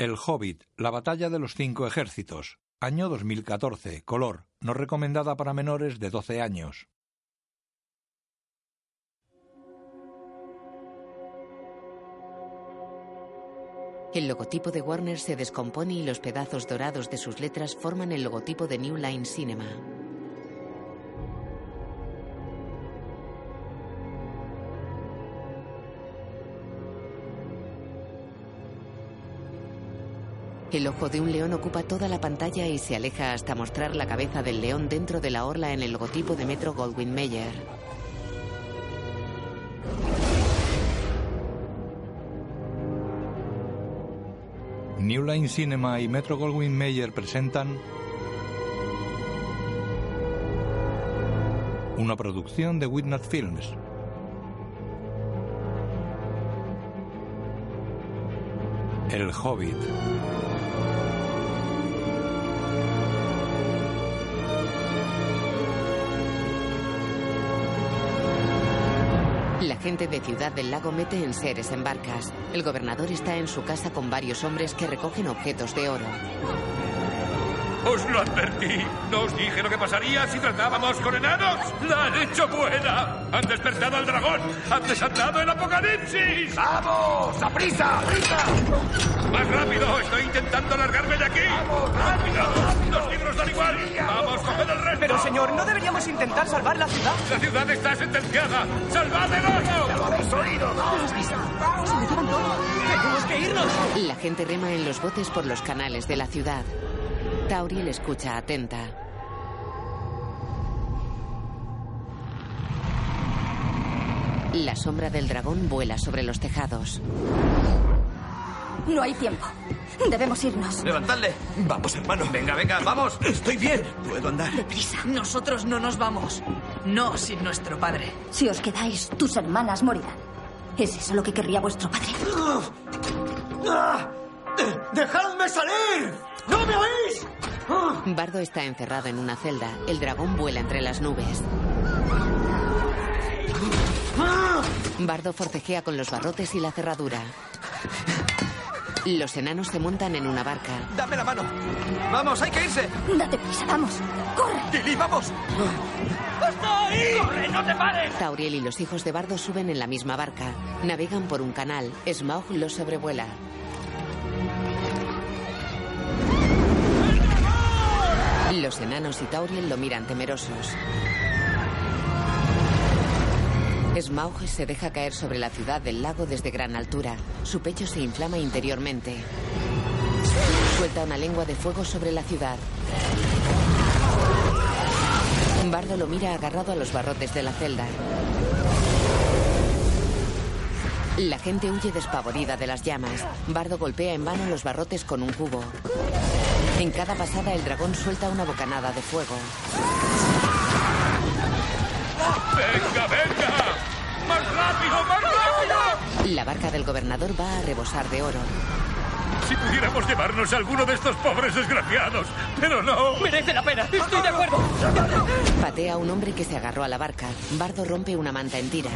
El Hobbit, la batalla de los cinco ejércitos. Año 2014. Color. No recomendada para menores de 12 años. El logotipo de Warner se descompone y los pedazos dorados de sus letras forman el logotipo de New Line Cinema. El ojo de un león ocupa toda la pantalla y se aleja hasta mostrar la cabeza del león dentro de la orla en el logotipo de Metro Goldwyn Mayer. New Line Cinema y Metro Goldwyn Mayer presentan una producción de Witness Films. El Hobbit. De Ciudad del Lago mete en seres en barcas. El gobernador está en su casa con varios hombres que recogen objetos de oro. Os lo advertí. No os dije lo que pasaría si tratábamos con enanos. La han hecho buena. Han despertado al dragón. Han desatado el apocalipsis. ¡Vamos! ¡A prisa! ¡Prisa! Más rápido. Estoy intentando largarme de aquí. ¡Vamos! ¡Rápido! Los libros dan igual. Vamos, coged el resto. Pero señor, ¿no deberíamos intentar salvar la ciudad? La ciudad está sentenciada. ¡Salvad el ¡Ya lo oro! habéis oído! ¡Vamos! ¡Se lo llevan todo! ¡Tenemos que irnos! La gente rema en los botes por los canales de la ciudad. Tauriel escucha atenta. La sombra del dragón vuela sobre los tejados. No hay tiempo. Debemos irnos. ¡Levantadle! Vamos, hermano. Venga, venga, vamos. Estoy bien. Puedo andar. Deprisa. Nosotros no nos vamos. No sin nuestro padre. Si os quedáis, tus hermanas morirán. ¿Es eso lo que querría vuestro padre? ¡Ah! ¡Dejadme salir! ¡No me oís! ¡Ah! Bardo está encerrado en una celda. El dragón vuela entre las nubes. ¡Ah! Bardo forcejea con los barrotes y la cerradura. Los enanos se montan en una barca. Dame la mano. Vamos, hay que irse. Date prisa, vamos. ¡Corre! Lily, vamos. ¡Corre, no te pares! Tauriel y los hijos de Bardo suben en la misma barca. Navegan por un canal. Smaug los sobrevuela. Los enanos y Tauriel lo miran temerosos. Smaug se deja caer sobre la ciudad del lago desde gran altura. Su pecho se inflama interiormente. Suelta una lengua de fuego sobre la ciudad. Bardo lo mira agarrado a los barrotes de la celda. La gente huye despavorida de las llamas. Bardo golpea en vano los barrotes con un cubo. En cada pasada el dragón suelta una bocanada de fuego. ¡Venga, venga! ¡Más rápido, más rápido! La barca del gobernador va a rebosar de oro. Si pudiéramos llevarnos a alguno de estos pobres desgraciados. Pero no. ¡Merece la pena! ¡Estoy de acuerdo! Patea a un hombre que se agarró a la barca. Bardo rompe una manta en tiras.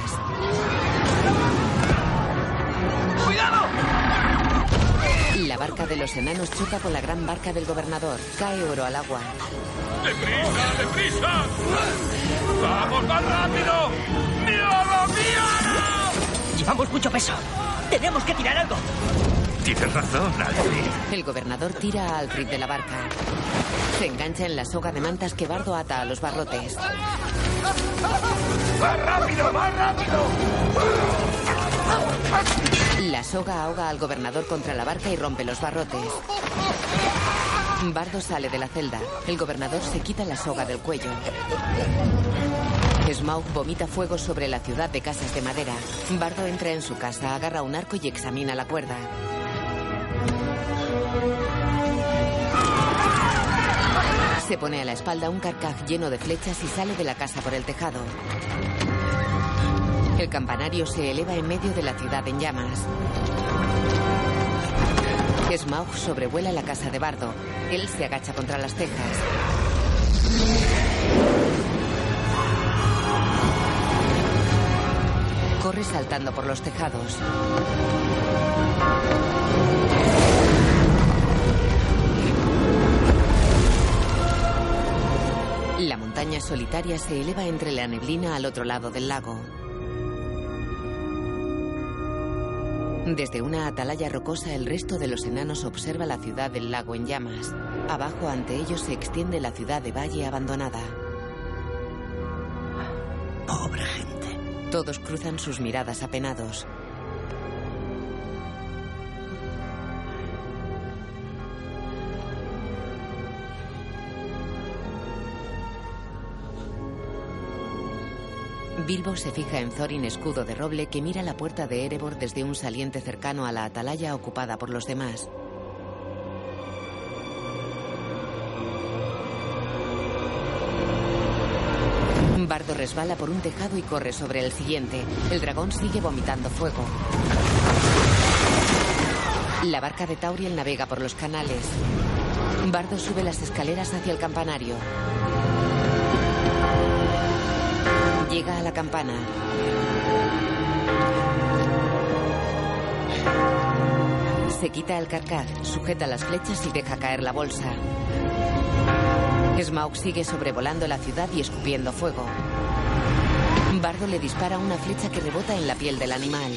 ¡Cuidado! La barca de los enanos choca con la gran barca del gobernador. Cae oro al agua. ¡Deprisa, deprisa! ¡Vamos más rápido! ¡Míralo, míralo! Llevamos mucho peso. Tenemos que tirar algo. Tienes razón, Alfred. El gobernador tira a Alfred de la barca. Se engancha en la soga de mantas que Bardo ata a los barrotes. ¡Más rápido, más rápido! La soga ahoga al gobernador contra la barca y rompe los barrotes. Bardo sale de la celda. El gobernador se quita la soga del cuello. Smaug vomita fuego sobre la ciudad de casas de madera. Bardo entra en su casa, agarra un arco y examina la cuerda. Se pone a la espalda un carcaj lleno de flechas y sale de la casa por el tejado. El campanario se eleva en medio de la ciudad en llamas. Smaug sobrevuela la casa de Bardo. Él se agacha contra las tejas. Corre saltando por los tejados. La montaña solitaria se eleva entre la neblina al otro lado del lago. Desde una atalaya rocosa el resto de los enanos observa la ciudad del lago en llamas. Abajo ante ellos se extiende la ciudad de Valle abandonada. Pobre gente. Todos cruzan sus miradas apenados. Bilbo se fija en Thorin escudo de roble que mira la puerta de Erebor desde un saliente cercano a la atalaya ocupada por los demás. Bardo resbala por un tejado y corre sobre el siguiente. El dragón sigue vomitando fuego. La barca de Tauriel navega por los canales. Bardo sube las escaleras hacia el campanario. Llega a la campana. Se quita el carcaj, sujeta las flechas y deja caer la bolsa. Smaug sigue sobrevolando la ciudad y escupiendo fuego. Bardo le dispara una flecha que rebota en la piel del animal.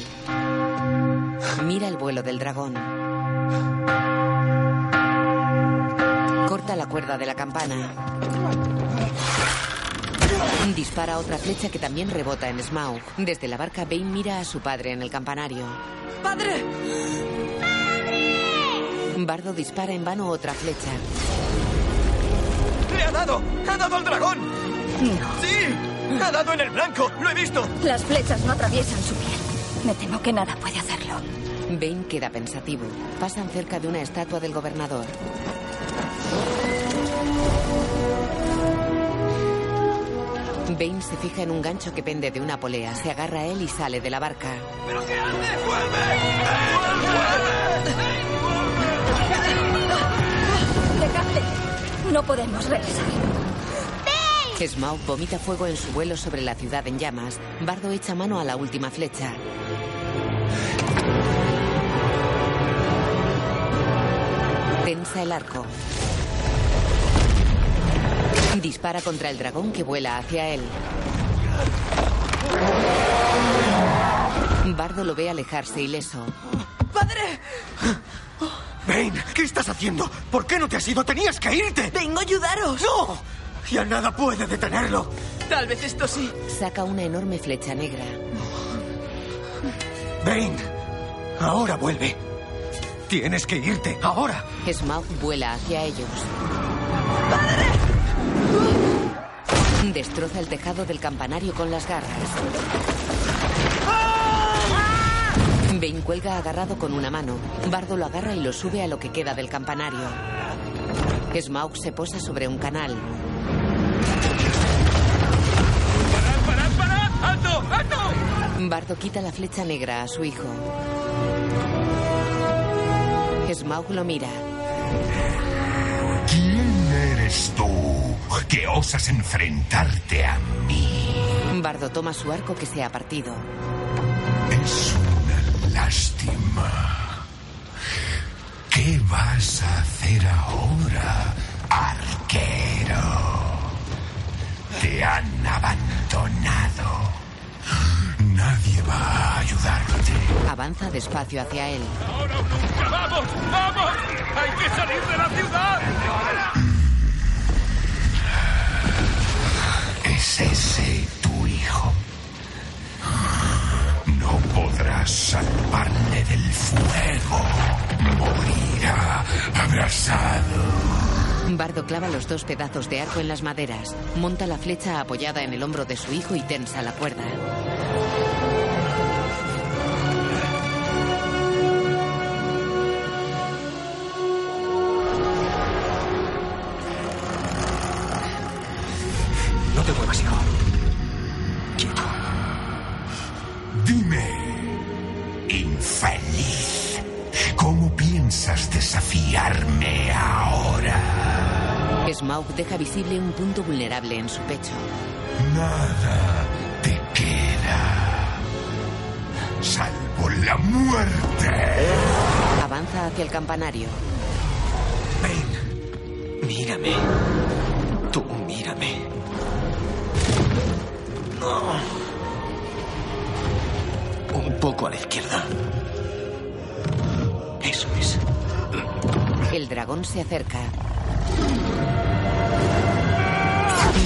Mira el vuelo del dragón. Corta la cuerda de la campana. Dispara otra flecha que también rebota en Smaug. Desde la barca, Bane mira a su padre en el campanario. ¡Padre! Bardo dispara en vano otra flecha. ¡Le ha dado! ¡Ha dado al dragón! No. ¡Sí! ¡Ha dado en el blanco! ¡Lo he visto! Las flechas no atraviesan su piel. Me temo que nada puede hacerlo. Bane queda pensativo. Pasan cerca de una estatua del gobernador. Bane se fija en un gancho que pende de una polea, se agarra a él y sale de la barca. ¿Pero qué hace? ¡Vuelve! ¡Dejadle! No podemos regresar. Smaug vomita fuego en su vuelo sobre la ciudad en llamas. Bardo echa mano a la última flecha. Tensa el arco. Dispara contra el dragón que vuela hacia él. Bardo lo ve alejarse ileso. ¡Padre! Bane, ¿qué estás haciendo? ¿Por qué no te has ido? ¡Tenías que irte! ¡Vengo a ayudaros! ¡No! Ya nada puede detenerlo. Tal vez esto sí. Saca una enorme flecha negra. Bane, ahora vuelve. Tienes que irte, ahora. Smaug vuela hacia ellos. Destroza el tejado del campanario con las garras. Bane cuelga agarrado con una mano. Bardo lo agarra y lo sube a lo que queda del campanario. Smaug se posa sobre un canal. ¡Parad, parad, parad! ¡Alto, alto! Bardo quita la flecha negra a su hijo. Smaug lo mira. ¿Quién eres tú que osas enfrentarte a mí? Bardo toma su arco que se ha partido. Es una lástima. ¿Qué vas a hacer ahora, arquero? Te han abandonado. Nadie va a ayudarte. Avanza despacio hacia él. ¡Ahora o nunca! ¡Vamos, vamos! ¡Hay que salir de la ciudad! ¿Es ese tu hijo? No podrás salvarle del fuego. Morirá abrazado. Bardo clava los dos pedazos de arco en las maderas. Monta la flecha apoyada en el hombro de su hijo y tensa la cuerda. Deja visible un punto vulnerable en su pecho. Nada te queda, salvo la muerte. Avanza hacia el campanario. Bane, mírame. Tú mírame. Un poco a la izquierda. Eso es. El dragón se acerca.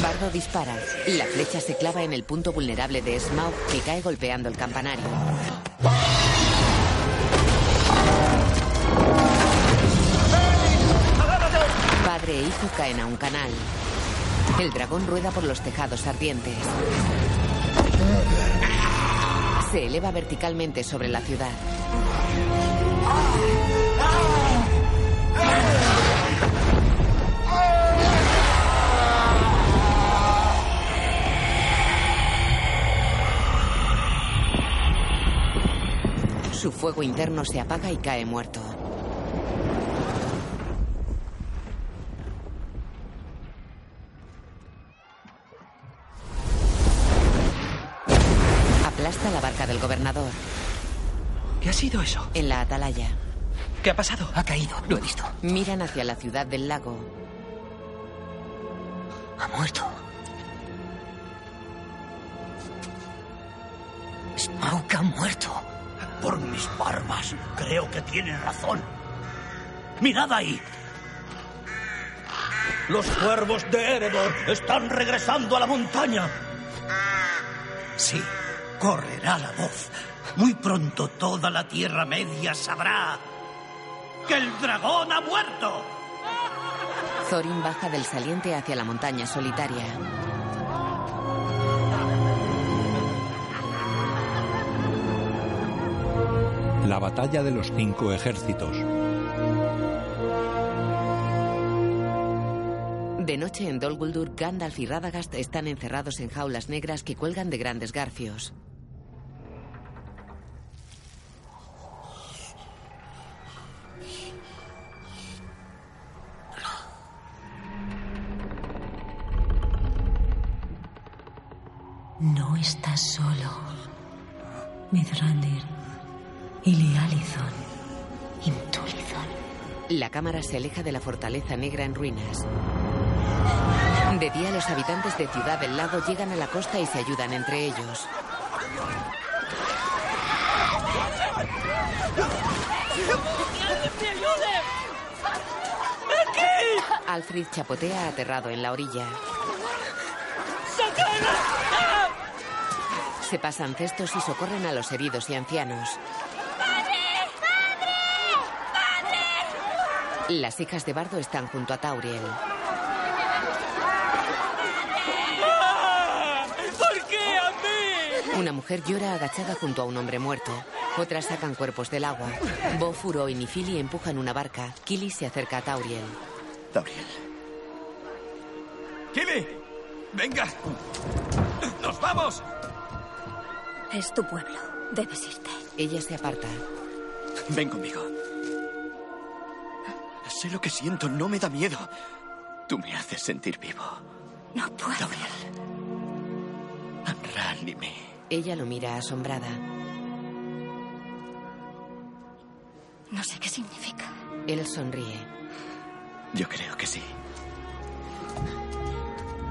Bardo dispara. La flecha se clava en el punto vulnerable de Smaug que cae golpeando el campanario. Padre e hijo caen a un canal. El dragón rueda por los tejados ardientes. Se eleva verticalmente sobre la ciudad. Su fuego interno se apaga y cae muerto. Aplasta la barca del gobernador. ¿Qué ha sido eso? En la atalaya. ¿Qué ha pasado? Ha caído, lo he visto. Miran hacia la ciudad del lago. Ha muerto. Smaug ha muerto. Por mis barbas, creo que tiene razón. Mirad ahí. Los cuervos de Erebor están regresando a la montaña. Sí, correrá la voz. Muy pronto toda la Tierra Media sabrá que el dragón ha muerto. Thorin baja del saliente hacia la montaña solitaria. La batalla de los cinco ejércitos. De noche en Dol Guldur, Gandalf y Radagast están encerrados en jaulas negras que cuelgan de grandes garfios. No estás solo. Midrandir, Ilialithon, Intulithon. La cámara se aleja de la fortaleza negra en ruinas. De día los habitantes de Ciudad del Lago llegan a la costa y se ayudan entre ellos. Alfred chapotea aterrado en la orilla. Se pasan cestos y socorren a los heridos y ancianos. Las hijas de Bardo están junto a Tauriel. ¿Por qué a mí? Una mujer llora agachada junto a un hombre muerto. Otras sacan cuerpos del agua. Bo, Furo y Nifili empujan una barca. Kili se acerca a Tauriel. Tauriel. ¡Kili! ¡Venga! ¡Nos vamos! Es tu pueblo. Debes irte. Ella se aparta. Ven conmigo. Sé lo que siento, no me da miedo. Tú me haces sentir vivo. No puedo. Gabriel. Anránime. Ella lo mira asombrada. No sé qué significa. Él sonríe. Yo creo que sí.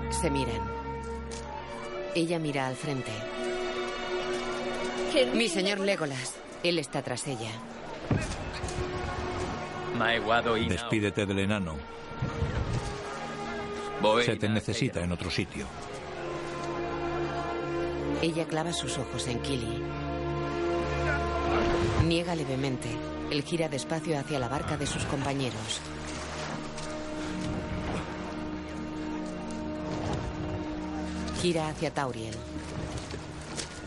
Se miran. Ella mira al frente. Mi señor Legolas. Él está tras ella. Despídete del enano. Se te necesita en otro sitio. Ella clava sus ojos en Kili. Niega levemente. Él gira despacio hacia la barca de sus compañeros. Gira hacia Tauriel.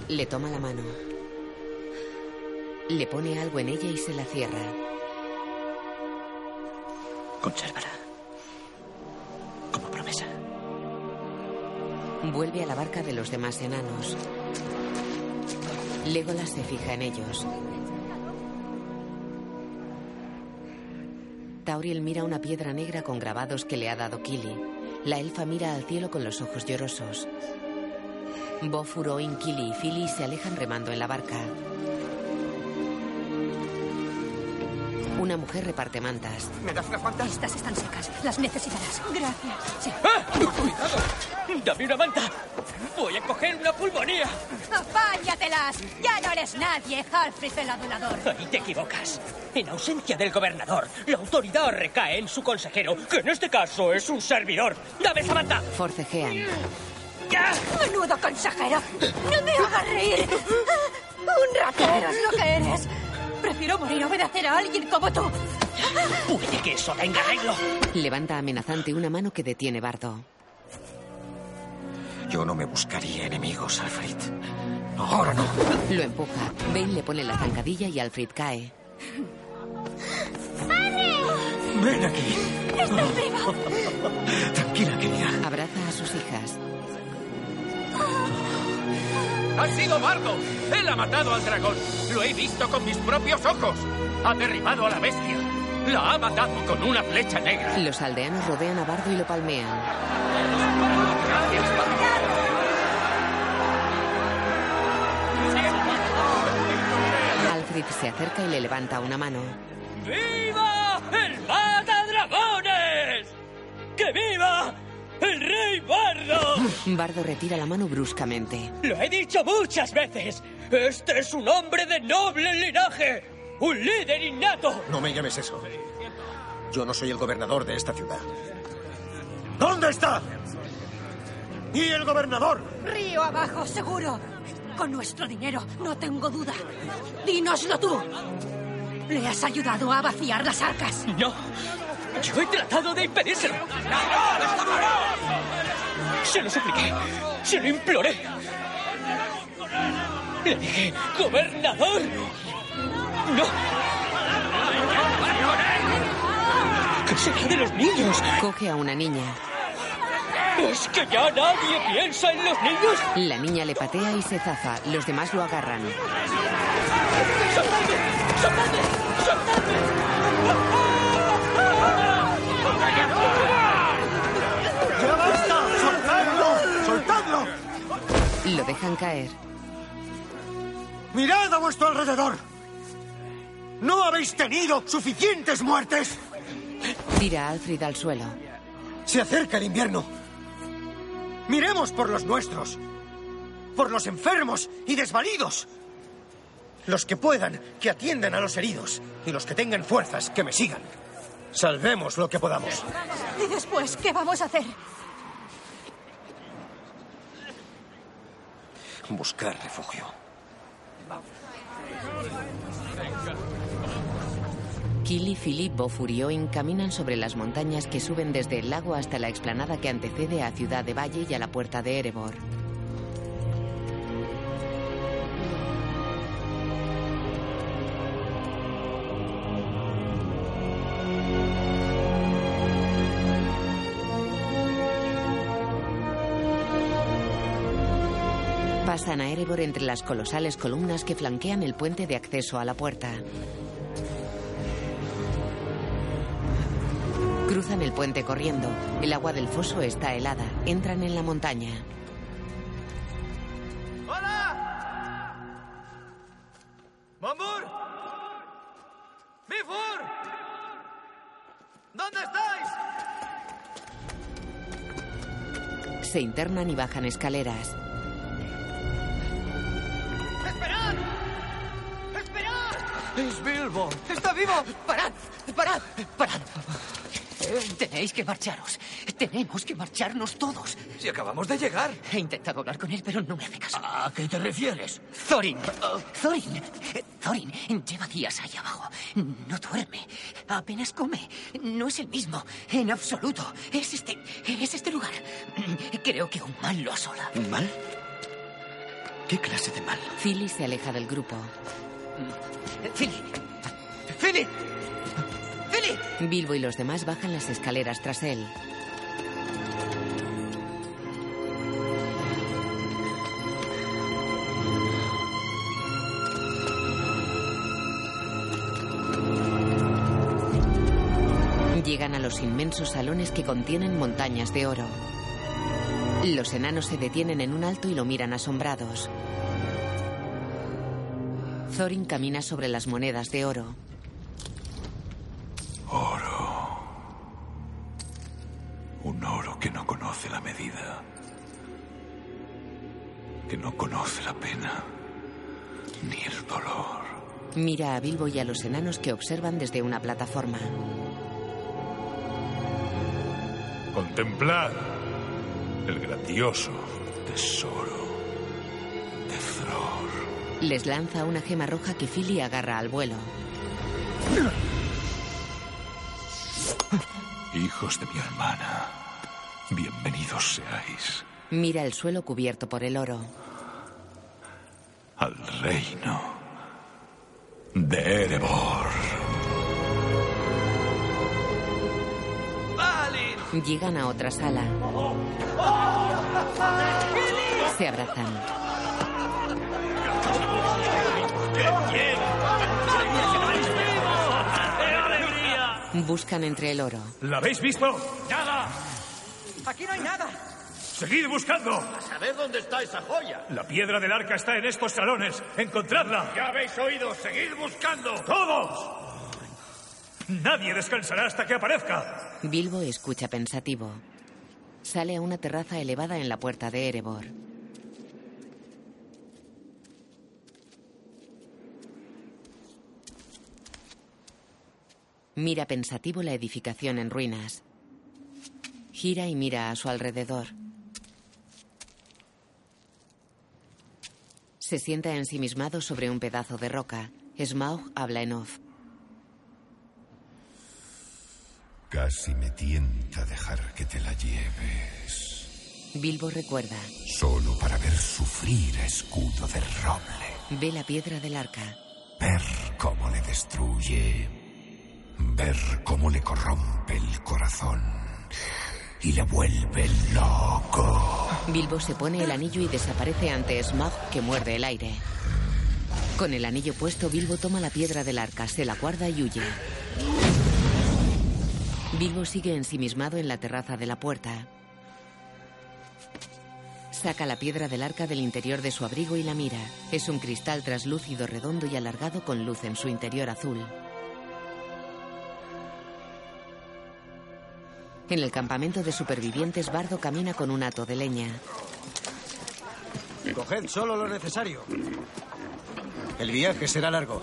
Le toma la mano. Le pone algo en ella y se la cierra. Consérvala. Como promesa. Vuelve a la barca de los demás enanos. Legolas se fija en ellos. Tauriel mira una piedra negra con grabados que le ha dado Kili. La elfa mira al cielo con los ojos llorosos. Bofur, Oin, Kili y Fili se alejan remando en la barca. Una mujer reparte mantas. ¿Me das unas mantas? Estas están secas. Las necesitarás. Gracias. Sí. ¡Ah! ¡Cuidado! ¡Dame una manta! ¡Voy a coger una pulmonía! ¡Apáñatelas! ¡Ya no eres nadie, Alfred el adulador! Ahí te equivocas. En ausencia del gobernador, la autoridad recae en su consejero, que en este caso es un servidor. ¡Dame esa manta! Forcejean. ¡Menudo consejero! ¡No me hagas reír! ¡Un ratero es lo que eres! Prefiero morir a obedecer a alguien como tú. Puede que eso tenga arreglo. Levanta amenazante una mano que detiene Bardo. Yo no me buscaría enemigos, Alfred. Ahora no. Lo empuja. Bane le pone la zancadilla y Alfred cae. Ven aquí. ¡Estoy viva! Tranquila, querida. Abraza a sus hijas. ¡Ha sido Bardo! ¡Él ha matado al dragón! ¡Lo he visto con mis propios ojos! ¡Ha derribado a la bestia! ¡La ha matado con una flecha negra! Los aldeanos rodean a Bardo y lo palmean. Alfred se acerca y le levanta una mano. ¡Viva el mata dragones! ¡Que viva el rey Bardo! Bardo retira la mano bruscamente. Lo he dicho muchas veces. Este es un hombre de noble linaje. Un líder innato. No me llames eso. Yo no soy el gobernador de esta ciudad. ¿Dónde está? ¿Y el gobernador? Río abajo, seguro. Con nuestro dinero, no tengo duda. Dínoslo tú. Le has ayudado a vaciar las arcas. No. Yo he tratado de impedírselo. Se lo supliqué. Se lo imploré. Le dije, gobernador. No. ¿Qué será de los niños? Coge a una niña. ¿Es que ya nadie piensa en los niños? La niña le patea y se zafa. Los demás lo agarran. ¡Soltadme! ¡Soltadme! ¡Ya Lo dejan caer. ¡Mirad a vuestro alrededor! ¿No habéis tenido suficientes muertes? Tira a Alfred al suelo. Se acerca el invierno. Miremos por los nuestros. Por los enfermos y desvalidos. Los que puedan, que atiendan a los heridos. Y los que tengan fuerzas, que me sigan. Salvemos lo que podamos. ¿Y después qué vamos a hacer? Buscar refugio. Killy, Philip, Bofurioin caminan sobre las montañas que suben desde el lago hasta la explanada que antecede a Ciudad de Valle y a la puerta de Erebor. A Erebor entre las colosales columnas que flanquean el puente de acceso a la puerta. Cruzan el puente corriendo. El agua del foso está helada. Entran en la montaña. ¡Hola! ¡Bombur! ¡Bifur! ¿Dónde estáis? Se internan y bajan escaleras. ¡Es Bilbo! ¡Está vivo! ¡Parad! ¡Parad! ¡Parad! Eh, Tenéis que marcharos. Tenemos que marcharnos todos. Si acabamos de llegar. He intentado hablar con él, pero no me hace caso. ¿A qué te refieres? Thorin. Thorin. Thorin lleva días ahí abajo. No duerme. Apenas come. No es el mismo. En absoluto. Es este. Es este lugar. Creo que un mal lo asola. ¿Un mal? ¿Qué clase de mal? Philly se aleja del grupo. Philly. Philly. Philly. Bilbo y los demás bajan las escaleras tras él. Llegan a los inmensos salones que contienen montañas de oro. Los enanos se detienen en un alto y lo miran asombrados. Thorin camina sobre las monedas de oro. Oro. Un oro que no conoce la medida. Que no conoce la pena. Ni el dolor. Mira a Bilbo y a los enanos que observan desde una plataforma. Contemplad el grandioso tesoro. Les lanza una gema roja que Philly agarra al vuelo. Hijos de mi hermana, bienvenidos seáis Mira el suelo cubierto por el oro. al reino de Erebor. Llegan a otra sala. Se abrazan. Buscan entre el oro. ¿La habéis visto? ¡Nada! Aquí no hay nada. ¡Seguid buscando! A saber dónde está esa joya. La piedra del arca está en estos salones. ¡Encontradla! Ya habéis oído. Seguid buscando. ¡Todos! Nadie descansará hasta que aparezca. Bilbo escucha pensativo. Sale a una terraza elevada en la puerta de Erebor. Mira pensativo la edificación en ruinas. Gira y mira a su alrededor. Se sienta ensimismado sobre un pedazo de roca. Smaug habla en off. Casi me tienta dejar que te la lleves. Bilbo recuerda. Solo para ver sufrir a escudo de roble. Ve la piedra del arca. Ver cómo le destruye. Ver cómo le corrompe el corazón. Y le vuelve loco. Bilbo se pone el anillo y desaparece ante Smaug que muerde el aire. Con el anillo puesto, Bilbo toma la piedra del arca, se la guarda y huye. Bilbo sigue ensimismado en la terraza de la puerta. Saca la piedra del arca del interior de su abrigo y la mira. Es un cristal traslúcido, redondo y alargado con luz en su interior azul. En el campamento de supervivientes, Bardo camina con un hato de leña. Coged solo lo necesario. El viaje será largo.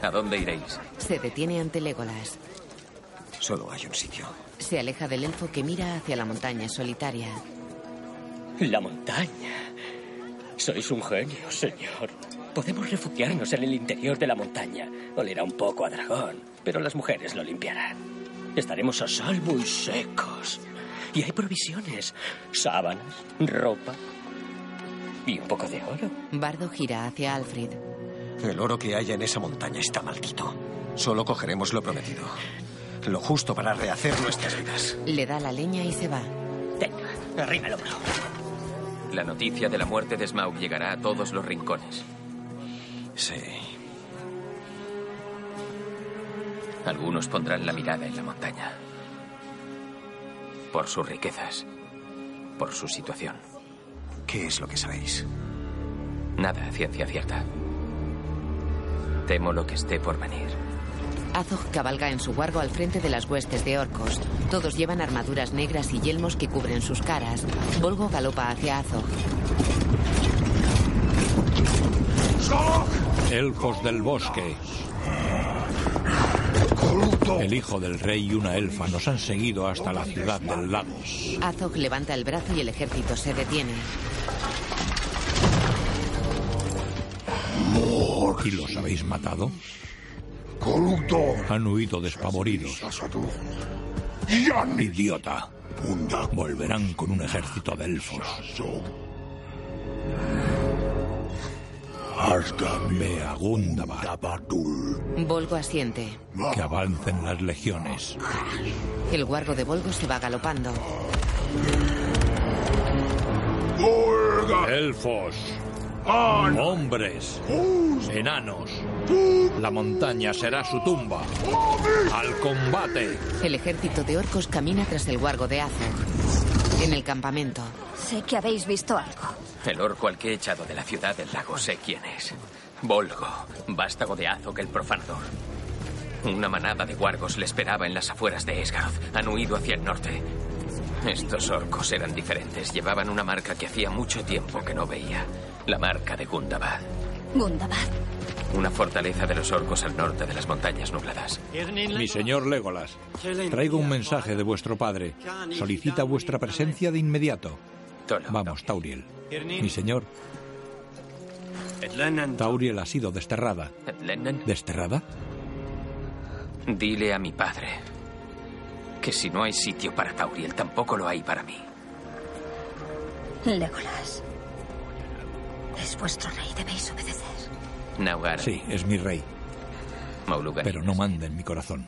¿A dónde iréis? Se detiene ante Legolas. Solo hay un sitio. Se aleja del elfo que mira hacia la montaña solitaria. La montaña. Sois un genio, señor. Podemos refugiarnos en el interior de la montaña. Olerá un poco a dragón, pero las mujeres lo limpiarán. Estaremos a salvo y secos. Y hay provisiones, sábanas, ropa y un poco de oro. Bardo gira hacia Alfred. El oro que haya en esa montaña está maldito. Solo cogeremos lo prometido. Lo justo para rehacer nuestras vidas. Le da la leña y se va. Tenga, arriba el hombro. La noticia de la muerte de Smaug llegará a todos los rincones. Sí. Algunos pondrán la mirada en la montaña. Por sus riquezas. Por su situación. ¿Qué es lo que sabéis? Nada a ciencia cierta. Temo lo que esté por venir. Azog cabalga en su guargo al frente de las huestes de orcos. Todos llevan armaduras negras y yelmos que cubren sus caras. Volgo galopa hacia Azog. Elfos del bosque. El hijo del rey y una elfa nos han seguido hasta la ciudad del lago. Azog levanta el brazo y el ejército se detiene. ¿Y los habéis matado? Han huido despavoridos. Idiota. Volverán con un ejército de elfos. Volgo asiente. Que avancen las legiones. El guargo de Volgo se va galopando. Elfos. Hombres. Enanos. La montaña será su tumba. Al combate. El ejército de orcos camina tras el guargo de Azog. En el campamento. Sé que habéis visto algo. El orco al que he echado de la ciudad del lago sé quién es. Volgo, vástago de Azog el profanador. Una manada de wargos le esperaba en las afueras de Esgaroth. Han huido hacia el norte. Estos orcos eran diferentes. Llevaban una marca que hacía mucho tiempo que no veía. La marca de Gundabad. Gundabad. Una fortaleza de los orcos al norte de las montañas nubladas. Mi señor Legolas, traigo un mensaje de vuestro padre. Solicita vuestra presencia de inmediato. Vamos, Tauriel. Mi señor. Tauriel ha sido desterrada. ¿Desterrada? Dile a mi padre que si no hay sitio para Tauriel, tampoco lo hay para mí. Legolas. Es vuestro rey, debéis obedecer. Naugar. Sí, es mi rey. Maulugan. Pero no manda en mi corazón.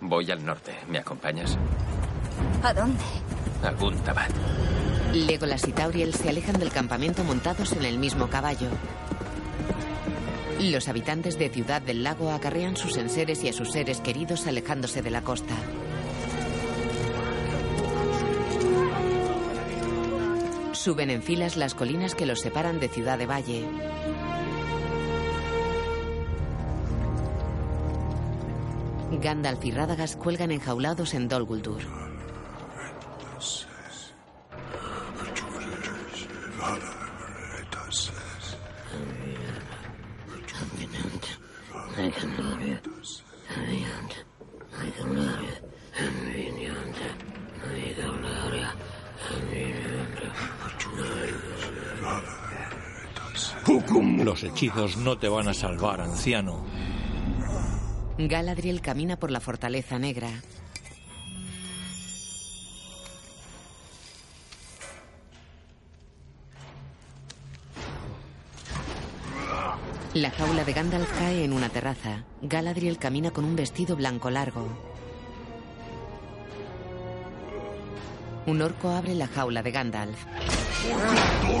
Voy al norte. ¿Me acompañas? ¿A dónde? A Guntabad. Legolas y Tauriel se alejan del campamento montados en el mismo caballo. Los habitantes de Ciudad del Lago acarrean sus enseres y a sus seres queridos alejándose de la costa. Suben en filas las colinas que los separan de Ciudad de Valle. Gandalf y Radagast cuelgan enjaulados en Dol Guldur. Los hechizos no te van a salvar, anciano. Galadriel camina por la fortaleza negra. La jaula de Gandalf cae en una terraza. Galadriel camina con un vestido blanco largo. Un orco abre la jaula de Gandalf.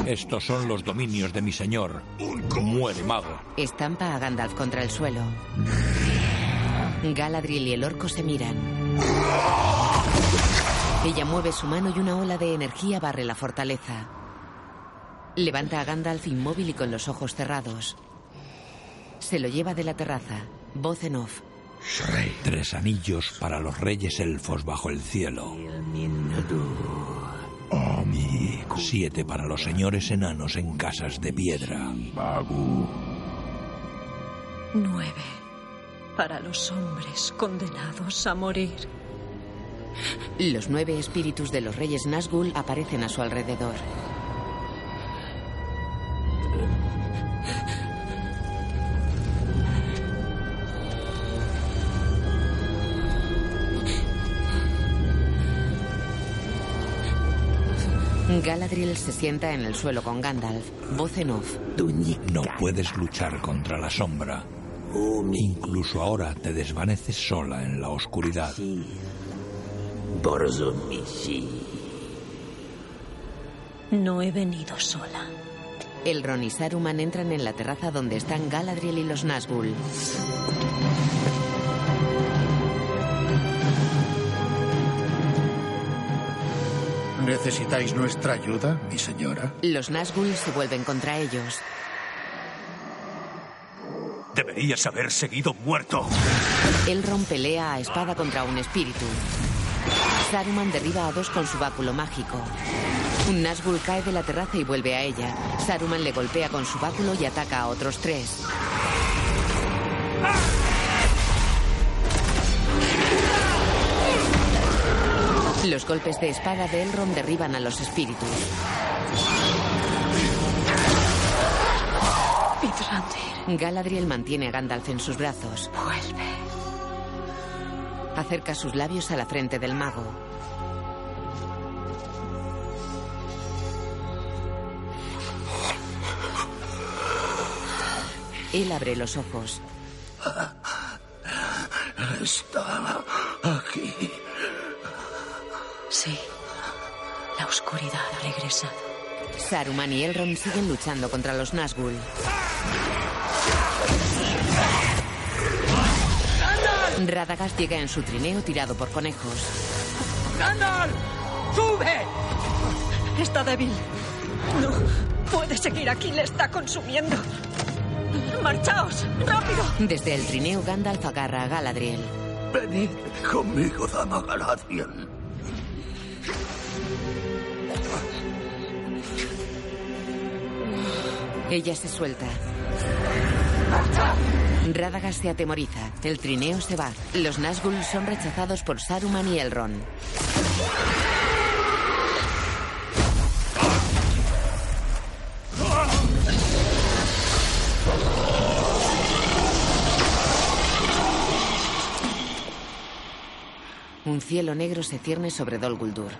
Estos son los dominios de mi señor. Muere, mago. Estampa a Gandalf contra el suelo. Galadriel y el orco se miran. Ella mueve su mano y una ola de energía barre la fortaleza. Levanta a Gandalf inmóvil y con los ojos cerrados. Se lo lleva de la terraza. Voz en off. Tres anillos para los reyes elfos bajo el cielo. Siete para los señores enanos en casas de piedra. Nueve para los hombres condenados a morir. Los nueve espíritus de los reyes Nazgûl aparecen a su alrededor. Galadriel se sienta en el suelo con Gandalf, voz en off. No puedes luchar contra la sombra. Incluso ahora te desvaneces sola en la oscuridad. No he venido sola. Elrond y Saruman entran en la terraza donde están Galadriel y los Nazgûl. ¿Necesitáis nuestra ayuda, mi señora? Los Nazgûl se vuelven contra ellos. Deberías haber seguido muerto. Elrond pelea a espada contra un espíritu. Saruman derriba a dos con su báculo mágico. Un Nazgûl cae de la terraza y vuelve a ella. Saruman le golpea con su báculo y ataca a otros tres. Los golpes de espada de Elrond derriban a los espíritus. Galadriel mantiene a Gandalf en sus brazos. Vuelve. Acerca sus labios a la frente del mago. Él abre los ojos. Está aquí. Sí. La oscuridad ha regresado. Saruman y Elrond siguen luchando contra los Nazgûl. Radagast llega en su trineo tirado por conejos. ¡Gandalf! ¡Sube! Está débil. No puede seguir aquí, le está consumiendo. ¡Marchaos! ¡Rápido! Desde el trineo, Gandalf agarra a Galadriel. Venid conmigo, dama Galadriel. Ella se suelta. Radagast se atemoriza. El trineo se va. Los Nazgûl son rechazados por Saruman y Elrond. Un cielo negro se cierne sobre Dol Guldur.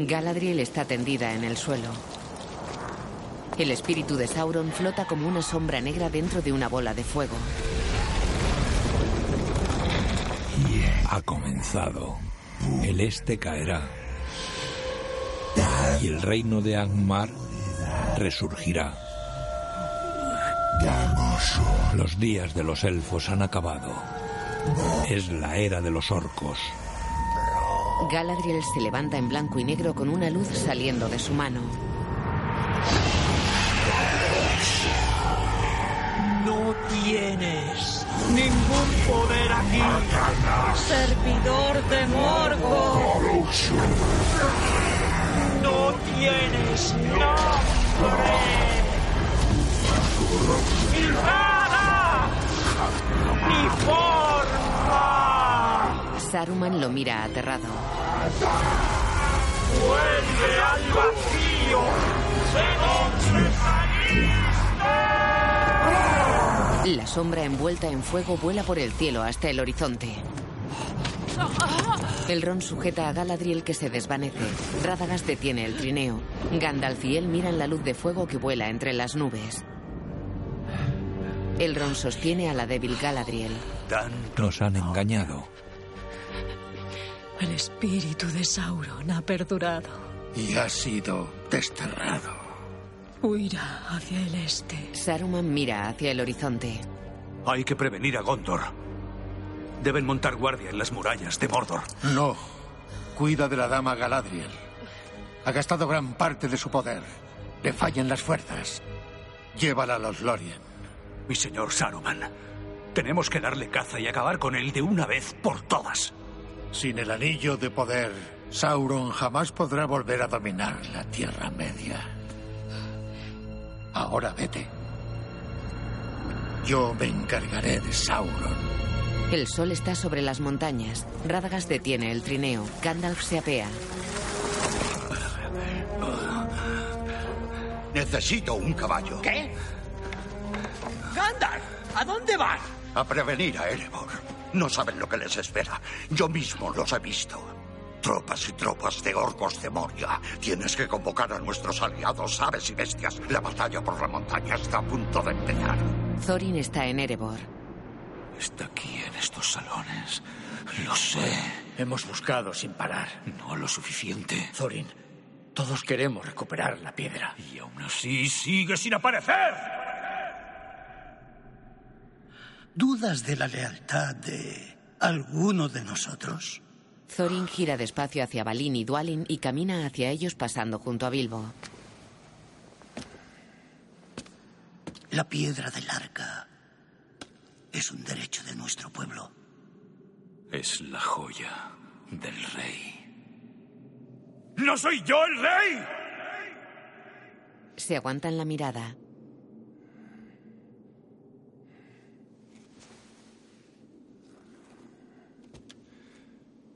Galadriel está tendida en el suelo. El espíritu de Sauron flota como una sombra negra dentro de una bola de fuego. Ha comenzado. El este caerá. Y el reino de Angmar resurgirá. Los días de los elfos han acabado. Es la era de los orcos. Galadriel se levanta en blanco y negro con una luz saliendo de su mano. No tienes ningún poder aquí. Servidor de Morgoth. No tienes nombre. Forma. Saruman lo mira aterrado. Vuelve al vacío. ¿De dónde saliste? La sombra envuelta en fuego vuela por el cielo hasta el horizonte. El Ron sujeta a Galadriel que se desvanece. Radagast detiene el trineo. Gandalf y él miran la luz de fuego que vuela entre las nubes. El Ron sostiene a la débil Galadriel. Nos han engañado. El espíritu de Sauron ha perdurado. Y ha sido desterrado. Huirá hacia el este. Saruman mira hacia el horizonte. Hay que prevenir a Gondor. Deben montar guardia en las murallas de Mordor. No. Cuida de la dama Galadriel. Ha gastado gran parte de su poder. Le fallan las fuerzas. Llévala a los Lorien. Mi señor Saruman, tenemos que darle caza y acabar con él de una vez por todas. Sin el anillo de poder, Sauron jamás podrá volver a dominar la Tierra Media. Ahora vete. Yo me encargaré de Sauron. El sol está sobre las montañas. Radagast detiene el trineo. Gandalf se apea. Necesito un caballo. ¿Qué? ¡Gandalf! ¿A dónde vas? A prevenir a Erebor. No saben lo que les espera. Yo mismo los he visto. Tropas y tropas de orcos de Moria. Tienes que convocar a nuestros aliados, aves y bestias. La batalla por la montaña está a punto de empezar. Thorin está en Erebor. Está aquí en estos salones. Lo sé. Hemos buscado sin parar. No lo suficiente. Thorin, todos queremos recuperar la piedra. Y aún así sigue sin aparecer. ¿Dudas de la lealtad de alguno de nosotros? Thorin gira despacio hacia Balin y Dwalin y camina hacia ellos pasando junto a Bilbo. La piedra del arca es un derecho de nuestro pueblo. Es la joya del rey. ¡No soy yo el rey! Se aguantan la mirada.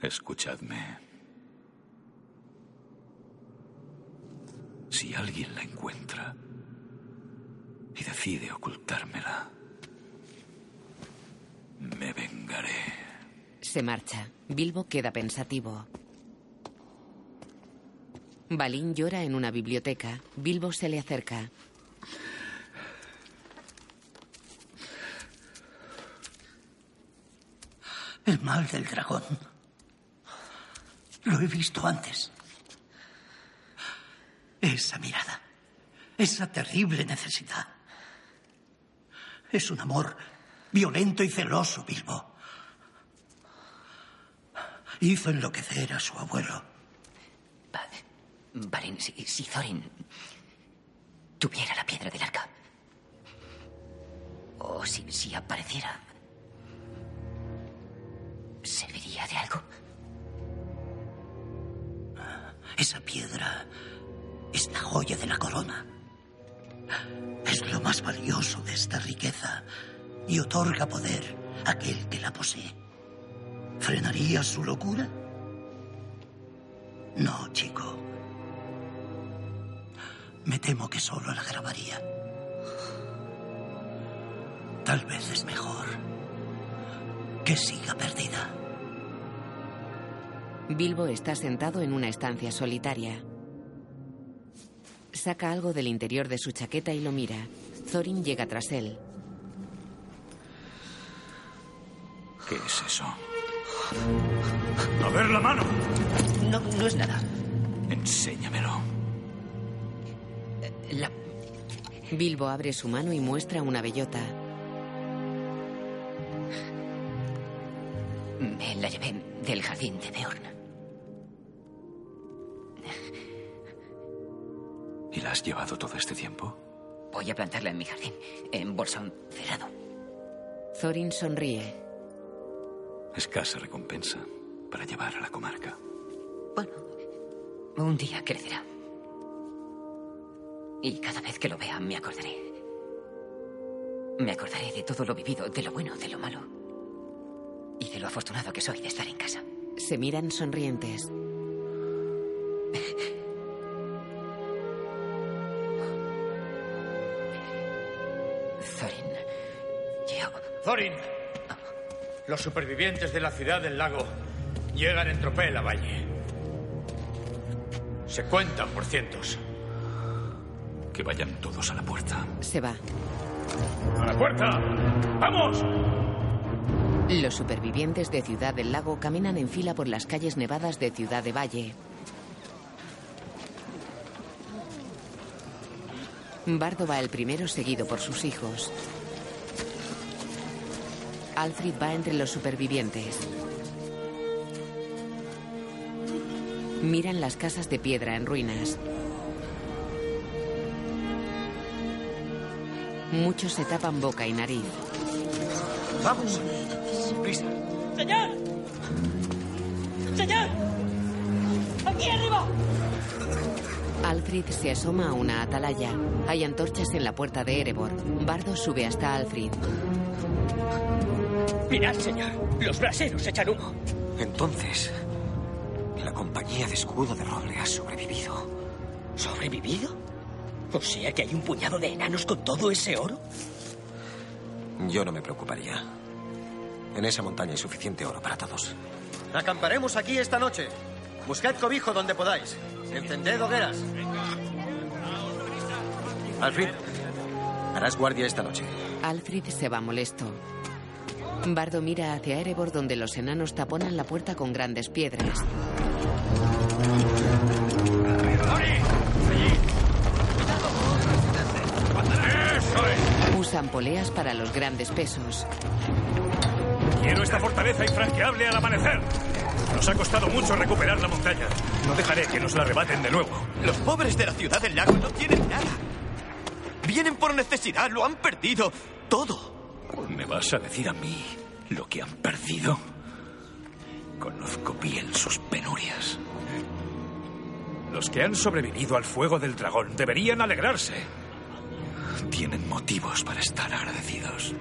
Escuchadme. Si alguien la encuentra y decide ocultármela, me vengaré. Se marcha. Bilbo queda pensativo. Balin llora en una biblioteca. Bilbo se le acerca. El mal del dragón. Lo he visto antes. Esa mirada. Esa terrible necesidad. Es un amor violento y celoso, Bilbo. Hizo enloquecer a su abuelo. Valen, si, si Thorin tuviera la piedra del arca, o si, si apareciera, ¿serviría de algo? Esa piedra es la joya de la corona. Es lo más valioso de esta riqueza y otorga poder a aquel que la posee. ¿Frenaría su locura? No, chico. Me temo que solo la grabaría. Tal vez es mejor que siga perdida. Bilbo está sentado en una estancia solitaria. Saca algo del interior de su chaqueta y lo mira. Thorin llega tras él. ¿Qué es eso? A ver la mano. No, no es nada. Enséñamelo. La... Bilbo abre su mano y muestra una bellota. Me la llevé del jardín de Beorn. ¿Y la has llevado todo este tiempo? Voy a plantarla en mi jardín, en bolsón cerrado. Thorin sonríe. Escasa recompensa para llevar a la comarca. Un día crecerá. Y cada vez que lo vea me acordaré. Me acordaré de todo lo vivido, de lo bueno, de lo malo. Y de lo afortunado que soy de estar en casa. Se miran sonrientes. Thorin. Yo. Thorin. Los supervivientes de la ciudad del lago llegan en tropel a Valle. Se cuentan por cientos. Que vayan todos a la puerta. Se va. ¡A la puerta! ¡Vamos! Los supervivientes de Ciudad del Lago caminan en fila por las calles nevadas de Ciudad de Valle. Bardo va el primero seguido por sus hijos. Alfred va entre los supervivientes. Miran las casas de piedra en ruinas. Muchos se tapan boca y nariz. ¡Vamos! ¡Señor! ¡Señor! ¡Aquí arriba! Alfred se asoma a una atalaya. Hay antorchas en la puerta de Erebor. Bardo sube hasta Alfred. Mirad, señor. Los braseros echan humo. Entonces, la compañía de escudo de roble ha sobrevivido. ¿Sobrevivido? O sea que hay un puñado de enanos con todo ese oro. Yo no me preocuparía. En esa montaña hay suficiente oro para todos. Acamparemos aquí esta noche. Buscad cobijo donde podáis. Encended hogueras. Alfred, harás guardia esta noche. Alfred se va molesto. Bardo mira hacia Erebor donde los enanos taponan la puerta con grandes piedras. Usan poleas para los grandes pesos. Quiero esta fortaleza infranqueable al amanecer. Nos ha costado mucho recuperar la montaña. No dejaré que nos la arrebaten de nuevo. Los pobres de la ciudad del lago no tienen nada. Vienen por necesidad, lo han perdido todo. ¿Me vas a decir a mí lo que han perdido? Conozco bien sus penurias. Los que han sobrevivido al fuego del dragón deberían alegrarse. Tienen motivos para estar agradecidos.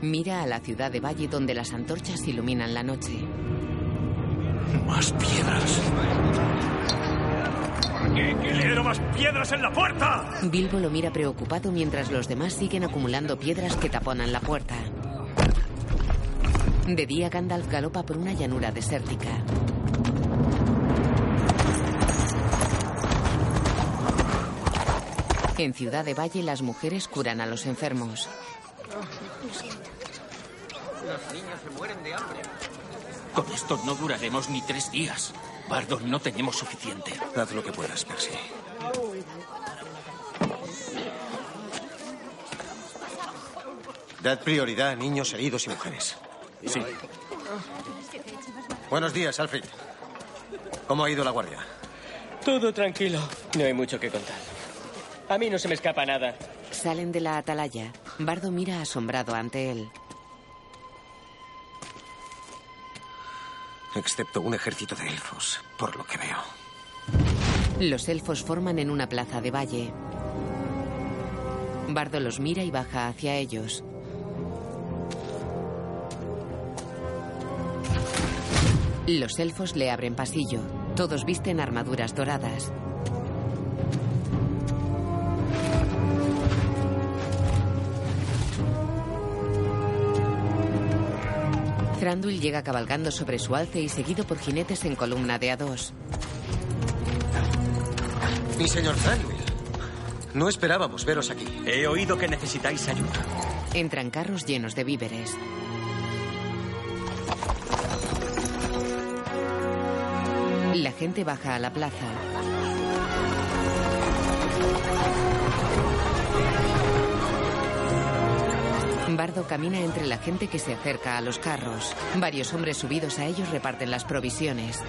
Mira a la ciudad de Valle donde las antorchas iluminan la noche. Más piedras. ¡Quiero más piedras en la puerta! Bilbo lo mira preocupado mientras los demás siguen acumulando piedras que taponan la puerta. De día Gandalf galopa por una llanura desértica. En Ciudad de Valle las mujeres curan a los enfermos. Los niños se mueren de hambre. Con esto no duraremos ni tres días. Bardo, no tenemos suficiente. Haz lo que puedas, Percy. Dad prioridad a niños, heridos y mujeres. Sí. Buenos días, Alfred. ¿Cómo ha ido la guardia? Todo tranquilo. No hay mucho que contar. A mí no se me escapa nada. Salen de la atalaya. Bardo mira asombrado ante él. Excepto un ejército de elfos, por lo que veo. Los elfos forman en una plaza de valle. Bardo los mira y baja hacia ellos. Los elfos le abren pasillo. Todos visten armaduras doradas. Thranduil llega cabalgando sobre su alce y seguido por jinetes en columna de a dos. Mi señor Thranduil, no esperábamos veros aquí. He oído que necesitáis ayuda. Entran carros llenos de víveres. La gente baja a la plaza. Bardo camina entre la gente que se acerca a los carros. Varios hombres subidos a ellos reparten las provisiones.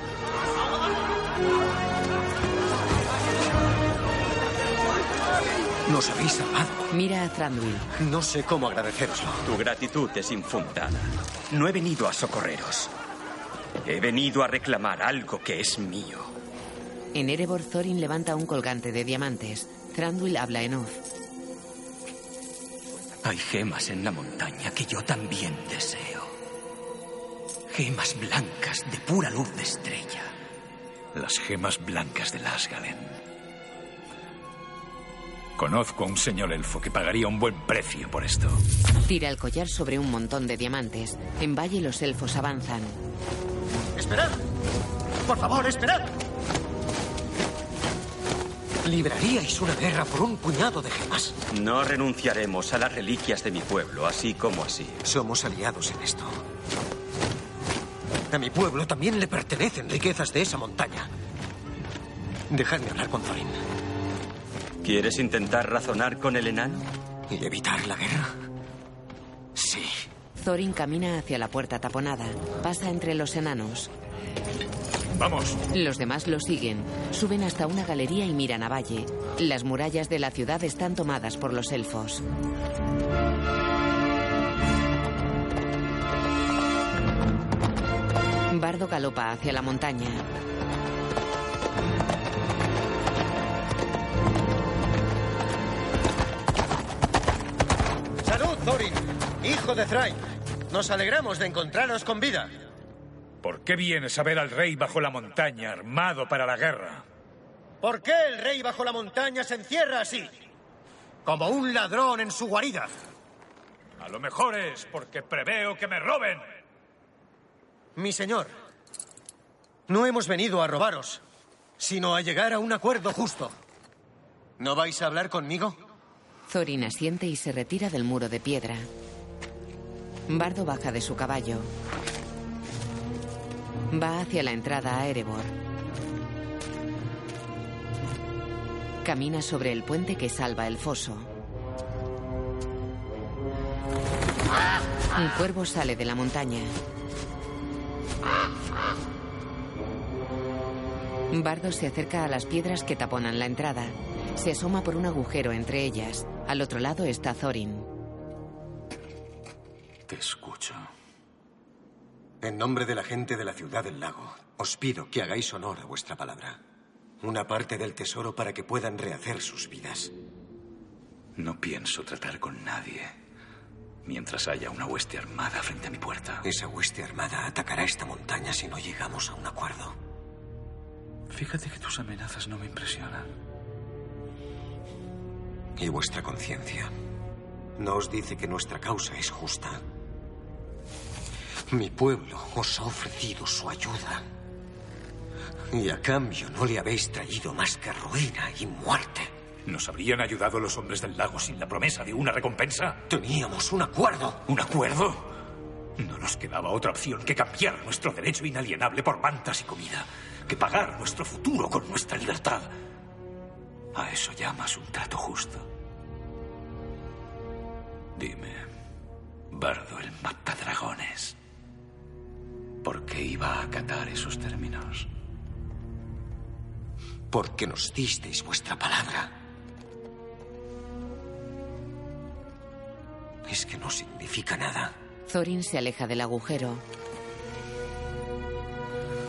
Nos habéis salvado. Mira a Thranduil. No sé cómo agradeceroslo. Tu gratitud es infundada. No he venido a socorreros. He venido a reclamar algo que es mío. En Erebor, Thorin levanta un colgante de diamantes. Thranduil habla en off. Hay gemas en la montaña que yo también deseo. Gemas blancas de pura luz de estrella. Las gemas blancas de Lasgalen. Conozco a un señor elfo que pagaría un buen precio por esto. Tira el collar sobre un montón de diamantes. En valle los elfos avanzan. ¡Esperad! ¡Por favor, esperad! ¿Libraríais una guerra por un puñado de gemas? No renunciaremos a las reliquias de mi pueblo, así como así. Somos aliados en esto. A mi pueblo también le pertenecen riquezas de esa montaña. Dejadme hablar con Thorin. ¿Quieres intentar razonar con el enano? ¿Y evitar la guerra? Sí. Thorin camina hacia la puerta taponada. Pasa entre los enanos. Vamos. Los demás lo siguen. Suben hasta una galería y miran a Valle. Las murallas de la ciudad están tomadas por los elfos. Bardo galopa hacia la montaña. ¡Salud, Thorin! Hijo de Thrain. Nos alegramos de encontraros con vida. ¿Por qué vienes a ver al rey bajo la montaña, armado para la guerra? ¿Por qué el rey bajo la montaña se encierra así? Como un ladrón en su guarida. A lo mejor es porque preveo que me roben. Mi señor, no hemos venido a robaros, sino a llegar a un acuerdo justo. ¿No vais a hablar conmigo? Thorin asiente y se retira del muro de piedra. Bardo baja de su caballo. Va hacia la entrada a Erebor. Camina sobre el puente que salva el foso. Un cuervo sale de la montaña. Bardo se acerca a las piedras que taponan la entrada. Se asoma por un agujero entre ellas. Al otro lado está Thorin. Te escucho. En nombre de la gente de la ciudad del lago, os pido que hagáis honor a vuestra palabra. Una parte del tesoro para que puedan rehacer sus vidas. No pienso tratar con nadie mientras haya una hueste armada frente a mi puerta. Esa hueste armada atacará esta montaña si no llegamos a un acuerdo. Fíjate que tus amenazas no me impresionan. ¿Y vuestra conciencia? ¿No os dice que nuestra causa es justa? Mi pueblo os ha ofrecido su ayuda. Y a cambio no le habéis traído más que ruina y muerte. ¿Nos habrían ayudado los hombres del lago sin la promesa de una recompensa? Teníamos un acuerdo. ¿Un acuerdo? No nos quedaba otra opción que cambiar nuestro derecho inalienable por mantas y comida, que pagar nuestro futuro con nuestra libertad. ¿A eso llamas un trato justo? Dime, Bardo el matadragones, ¿por qué iba a acatar esos términos? Porque nos disteis vuestra palabra. Es que no significa nada. Thorin se aleja del agujero.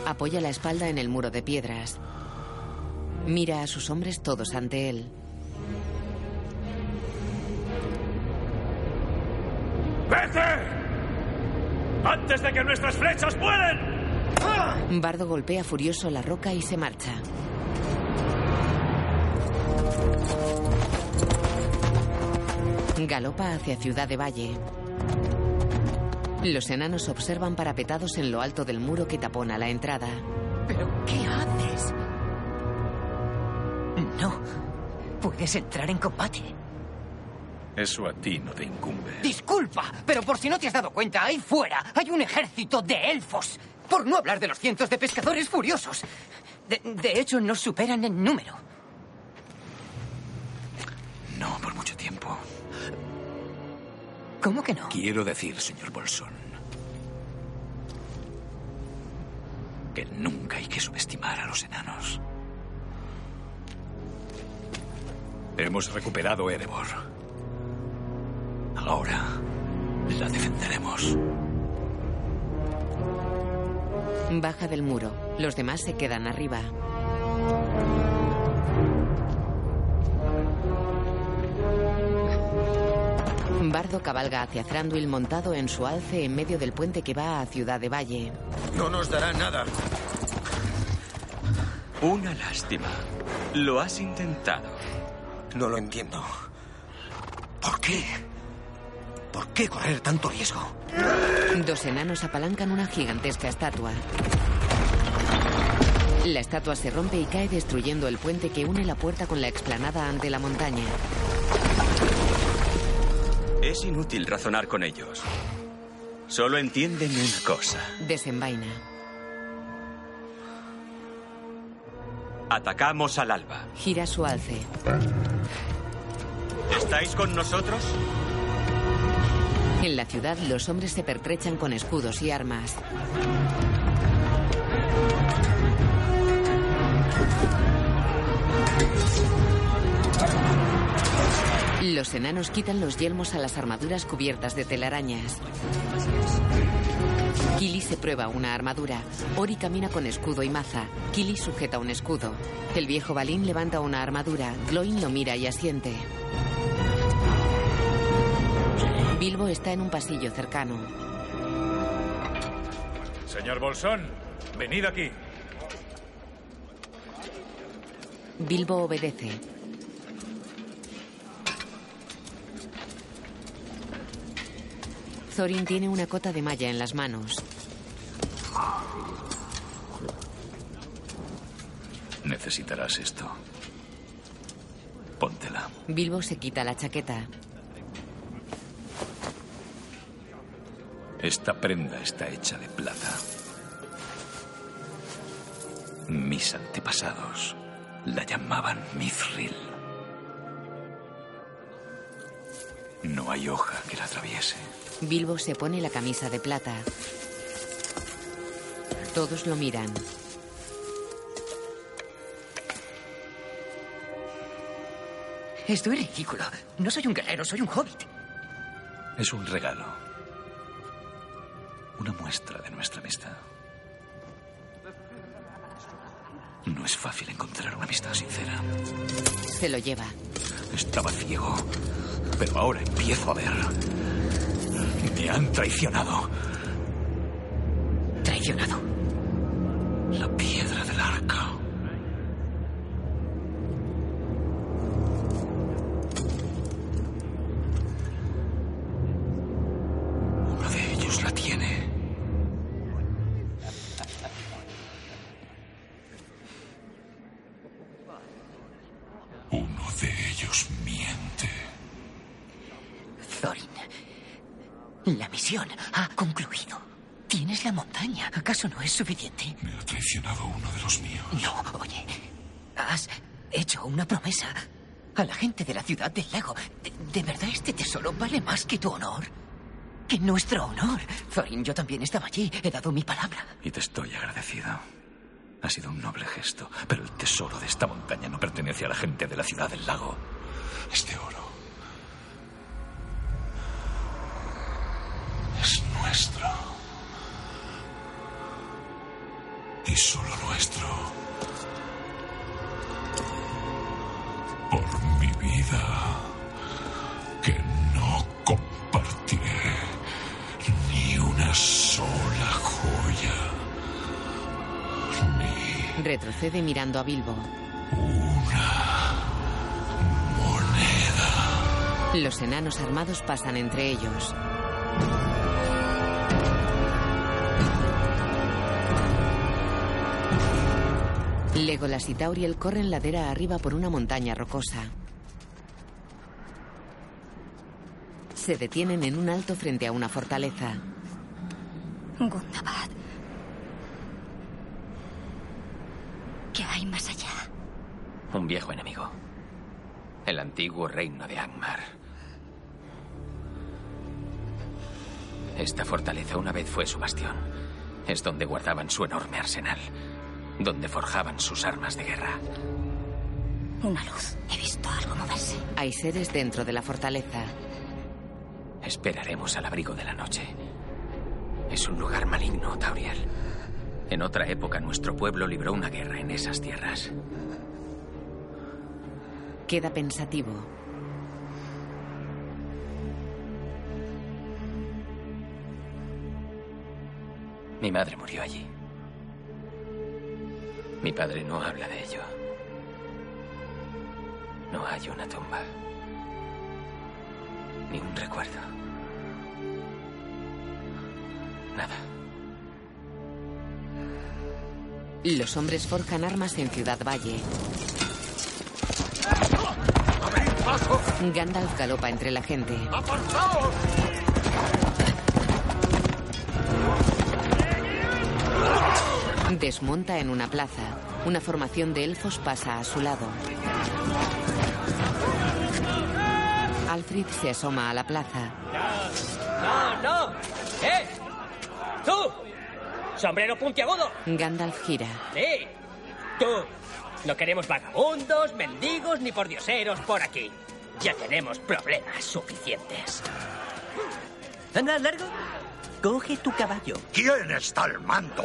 Apoya la espalda en el muro de piedras. Mira a sus hombres todos ante él. ¡Vete! ¡Antes de que nuestras flechas vuelen! Bardo golpea furioso la roca y se marcha. Galopa hacia Ciudad de Valle. Los enanos observan parapetados en lo alto del muro que tapona la entrada. ¿Pero qué haces? No. Puedes entrar en combate. Eso a ti no te incumbe. Disculpa, pero por si no te has dado cuenta, ahí fuera hay un ejército de elfos. Por no hablar de los cientos de pescadores furiosos. De, de hecho, nos superan en número. No por mucho tiempo. ¿Cómo que no? Quiero decir, señor Bolsón, que nunca hay que subestimar a los enanos. Hemos recuperado Erebor. Ahora la defenderemos. Baja del muro. Los demás se quedan arriba. Bardo cabalga hacia Thranduil montado en su alce en medio del puente que va a Ciudad de Valle. No nos dará nada. Una lástima. Lo has intentado. No lo entiendo. ¿Por qué? ¿Por qué correr tanto riesgo? Dos enanos apalancan una gigantesca estatua. La estatua se rompe y cae destruyendo el puente que une la puerta con la explanada ante la montaña. Es inútil razonar con ellos. Solo entienden una cosa. Desenvaina. Atacamos al alba. Gira su alce. ¿Estáis con nosotros? En la ciudad los hombres se pertrechan con escudos y armas. Los enanos quitan los yelmos a las armaduras cubiertas de telarañas. Kili se prueba una armadura. Ori camina con escudo y maza. Kili sujeta un escudo. El viejo Balín levanta una armadura. Gloin lo mira y asiente. Bilbo está en un pasillo cercano. Señor Bolsón, venid aquí. Bilbo obedece. Thorin tiene una cota de malla en las manos. Necesitarás esto. Póntela. Bilbo se quita la chaqueta. Esta prenda está hecha de plata. Mis antepasados la llamaban Mithril. No hay hoja que la atraviese. Bilbo se pone la camisa de plata. Todos lo miran. Esto es ridículo. No soy un guerrero, soy un hobbit. Es un regalo. Una muestra de nuestra amistad. No es fácil encontrar una amistad sincera. Se lo lleva. Estaba ciego, pero ahora empiezo a ver. Me han traicionado. ¿Traicionado? La piedra ¿Acaso no es suficiente? Me ha traicionado uno de los míos. No, oye. Has hecho una promesa a la gente de la ciudad del lago. ¿De, de verdad este tesoro vale más que tu honor? Que nuestro honor. Thorin, yo también estaba allí. He dado mi palabra. Y te estoy agradecido. Ha sido un noble gesto, pero el tesoro de esta montaña no pertenece a la gente de la ciudad del lago. Este oro es nuestro. Y solo nuestro. Por mi vida, que no compartiré ni una sola joya. Retrocede mirando a Bilbo. Una moneda. Los enanos armados pasan entre ellos. Legolas y Tauriel corren ladera arriba por una montaña rocosa. Se detienen en un alto frente a una fortaleza. Gundabad. ¿Qué hay más allá? Un viejo enemigo. El antiguo reino de Angmar. Esta fortaleza una vez fue su bastión. Es donde guardaban su enorme arsenal. Donde forjaban sus armas de guerra. Una luz. He visto algo moverse. Hay seres dentro de la fortaleza. Esperaremos al abrigo de la noche. Es un lugar maligno, Tauriel. En otra época nuestro pueblo libró una guerra en esas tierras. Queda pensativo. Mi madre murió allí. Mi padre no habla de ello. No hay una tumba. Ni un recuerdo. Nada. Los hombres forjan armas en Ciudad Valle. Gandalf galopa entre la gente. ¡Apartaos! Desmonta en una plaza. Una formación de elfos pasa a su lado. Alfred se asoma a la plaza. ¡No, no! ¡Eh! ¡Tú! ¡Sombrero puntiagudo! Gandalf gira. ¡Sí! ¡Tú! No queremos vagabundos, mendigos ni pordioseros por aquí. Ya tenemos problemas suficientes. Anda, largo. Coge tu caballo. ¿Quién está al mando?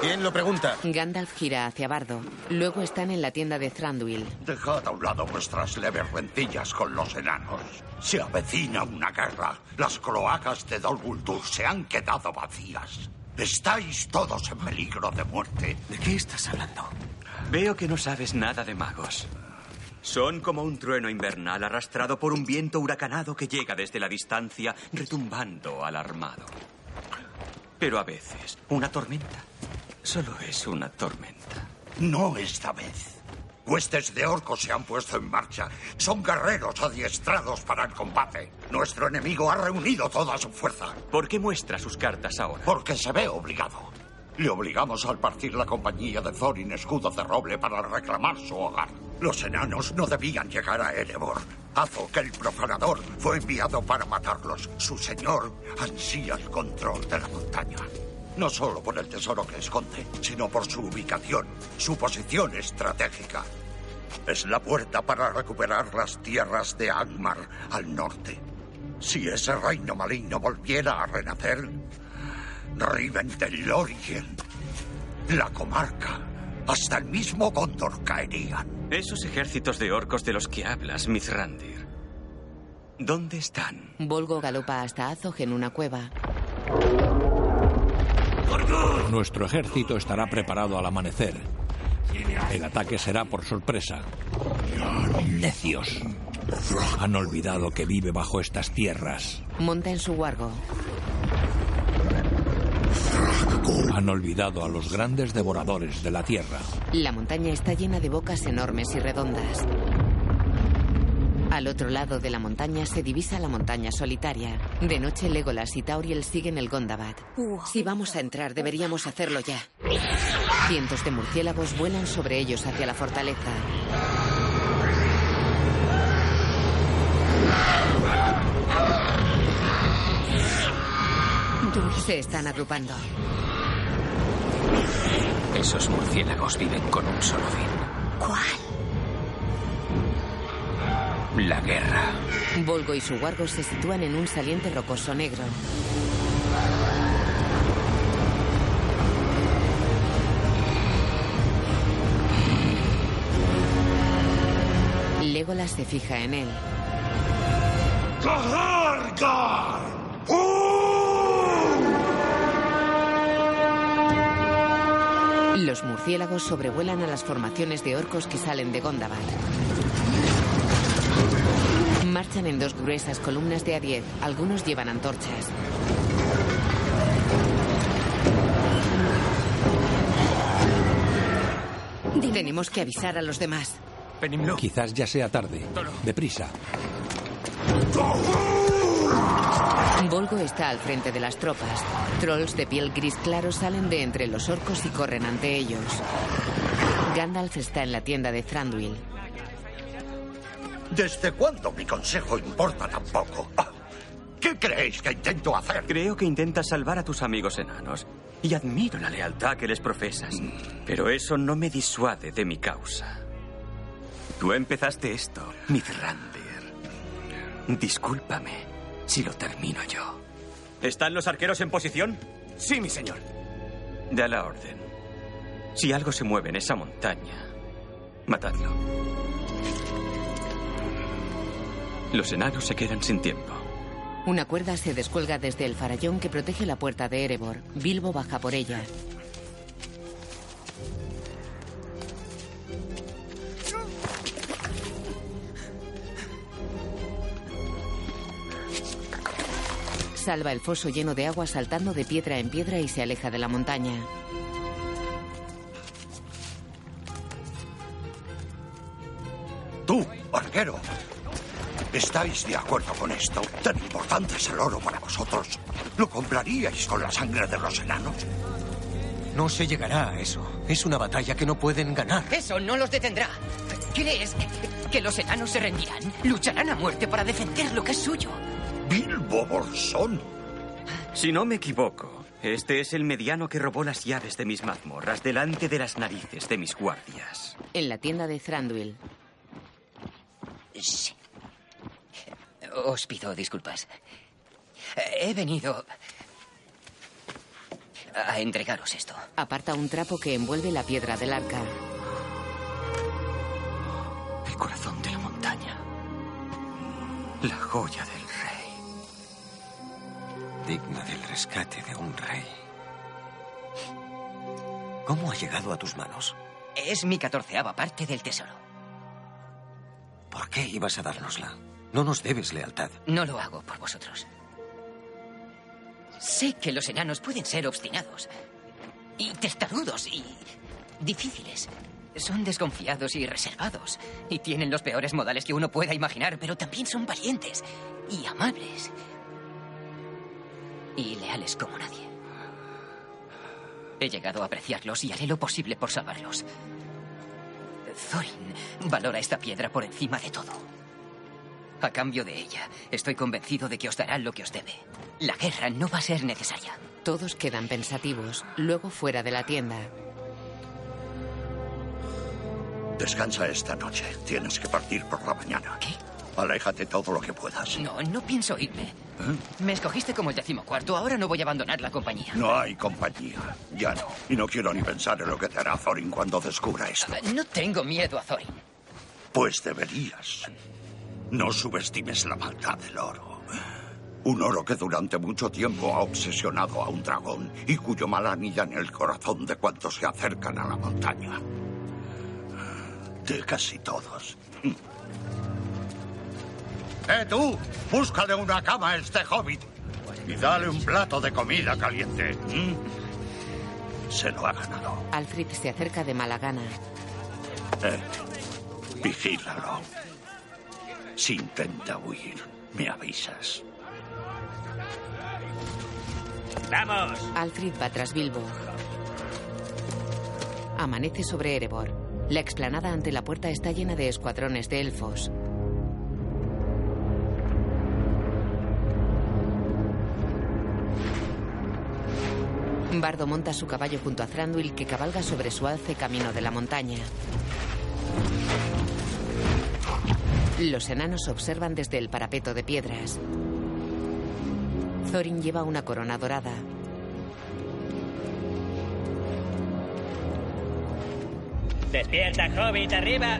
¿Quién lo pregunta? Gandalf gira hacia Bardo. Luego están en la tienda de Thranduil. Dejad a un lado vuestras leves rencillas con los enanos. Se avecina una guerra. Las cloacas de Dol Guldur se han quedado vacías. Estáis todos en peligro de muerte. ¿De qué estás hablando? Veo que no sabes nada de magos. Son como un trueno invernal arrastrado por un viento huracanado que llega desde la distancia retumbando alarmado. Pero a veces, una tormenta solo es una tormenta. No esta vez. Huestes de orcos se han puesto en marcha. Son guerreros adiestrados para el combate. Nuestro enemigo ha reunido toda su fuerza. ¿Por qué muestra sus cartas ahora? Porque se ve obligado. Le obligamos al partir la compañía de Thorin Escudo de Roble para reclamar su hogar. Los enanos no debían llegar a Erebor. Azog, el profanador, fue enviado para matarlos. Su señor ansía el control de la montaña. No solo por el tesoro que esconde, sino por su ubicación, su posición estratégica. Es la puerta para recuperar las tierras de Angmar al norte. Si ese reino maligno volviera a renacer, Rivendell Lorien, la comarca, hasta el mismo Gondor caerían. Esos ejércitos de orcos de los que hablas, Mithrandir. ¿Dónde están? Volgo galopa hasta Azog en una cueva. Nuestro ejército estará preparado al amanecer. El ataque será por sorpresa. Necios. Han olvidado que vive bajo estas tierras. Monta en su wargo. Han olvidado a los grandes devoradores de la tierra. La montaña está llena de bocas enormes y redondas. Al otro lado de la montaña se divisa la montaña solitaria. De noche Legolas y Tauriel siguen el Gondabad. Si vamos a entrar, deberíamos hacerlo ya. Cientos de murciélagos vuelan sobre ellos hacia la fortaleza. Se están agrupando. Esos murciélagos viven con un solo fin. ¿Cuál? La guerra. Volgo y su wargo se sitúan en un saliente rocoso negro. Legolas se fija en él. Los murciélagos sobrevuelan a las formaciones de orcos que salen de Gondabar. Marchan en dos gruesas columnas de a 10. Algunos llevan antorchas. Tenemos que avisar a los demás. Quizás ya sea tarde. Deprisa. Volgo está al frente de las tropas. Trolls de piel gris claro salen de entre los orcos y corren ante ellos. Gandalf está en la tienda de Thranduil. ¿Desde cuándo mi consejo importa tan poco? Ah, ¿Qué creéis que intento hacer? Creo que intentas salvar a tus amigos enanos. Y admiro la lealtad que les profesas. Pero eso no me disuade de mi causa. Tú empezaste esto, Mithrandir. Discúlpame si lo termino yo. ¿Están los arqueros en posición? Sí, mi señor. Da la orden. Si algo se mueve en esa montaña, matadlo. Los enanos se quedan sin tiempo. Una cuerda se descuelga desde el farallón que protege la puerta de Erebor. Bilbo baja por ella. Salva el foso lleno de agua saltando de piedra en piedra y se aleja de la montaña. Tú, arquero. ¿Estáis de acuerdo con esto? ¿Tan importante es el oro para vosotros? ¿Lo compraríais con la sangre de los enanos? No se llegará a eso. Es una batalla que no pueden ganar. Eso no los detendrá. ¿Crees que los enanos se rendirán? Lucharán a muerte para defender lo que es suyo. Bilbo Bolsón. Si no me equivoco, este es el mediano que robó las llaves de mis mazmorras delante de las narices de mis guardias. En la tienda de Thranduil. Sí. Os pido disculpas. He venido a entregaros esto. Aparta un trapo que envuelve la piedra del arca. El corazón de la montaña. La joya del. Digna del rescate de un rey. ¿Cómo ha llegado a tus manos? Es mi catorceava parte del tesoro. ¿Por qué ibas a dárnosla? No nos debes lealtad. No lo hago por vosotros. Sé que los enanos pueden ser obstinados y testarudos y difíciles. Son desconfiados y reservados y tienen los peores modales que uno pueda imaginar, pero también son valientes y amables y leales como nadie. He llegado a apreciarlos y haré lo posible por salvarlos. Thorin valora esta piedra por encima de todo. A cambio de ella, estoy convencido de que os dará lo que os debe. La guerra no va a ser necesaria. Todos quedan pensativos, luego fuera de la tienda. Descansa esta noche. Tienes que partir por la mañana. ¿Qué? Aléjate todo lo que puedas. No, no pienso irme. Me escogiste como el decimocuarto, ahora no voy a abandonar la compañía. No hay compañía. Ya no. Y no quiero ni pensar en lo que te hará Thorin cuando descubra esto. No tengo miedo a Thorin. Pues deberías. No subestimes la maldad del oro. Un oro que durante mucho tiempo ha obsesionado a un dragón y cuyo mal anilla en el corazón de cuantos se acercan a la montaña. De casi todos. ¡Eh, tú! Búscale una cama a este hobbit y dale un plato de comida caliente. ¿Mm? Se lo ha ganado. Alfred se acerca de mala gana. Eh, vigílalo. Si intenta huir, me avisas. ¡Vamos! Alfred va tras Bilbo. Amanece sobre Erebor. La explanada ante la puerta está llena de escuadrones de elfos. Bardo monta su caballo junto a Thranduil que cabalga sobre su alce camino de la montaña. Los enanos observan desde el parapeto de piedras. Thorin lleva una corona dorada. ¡Despierta, hobbit, arriba!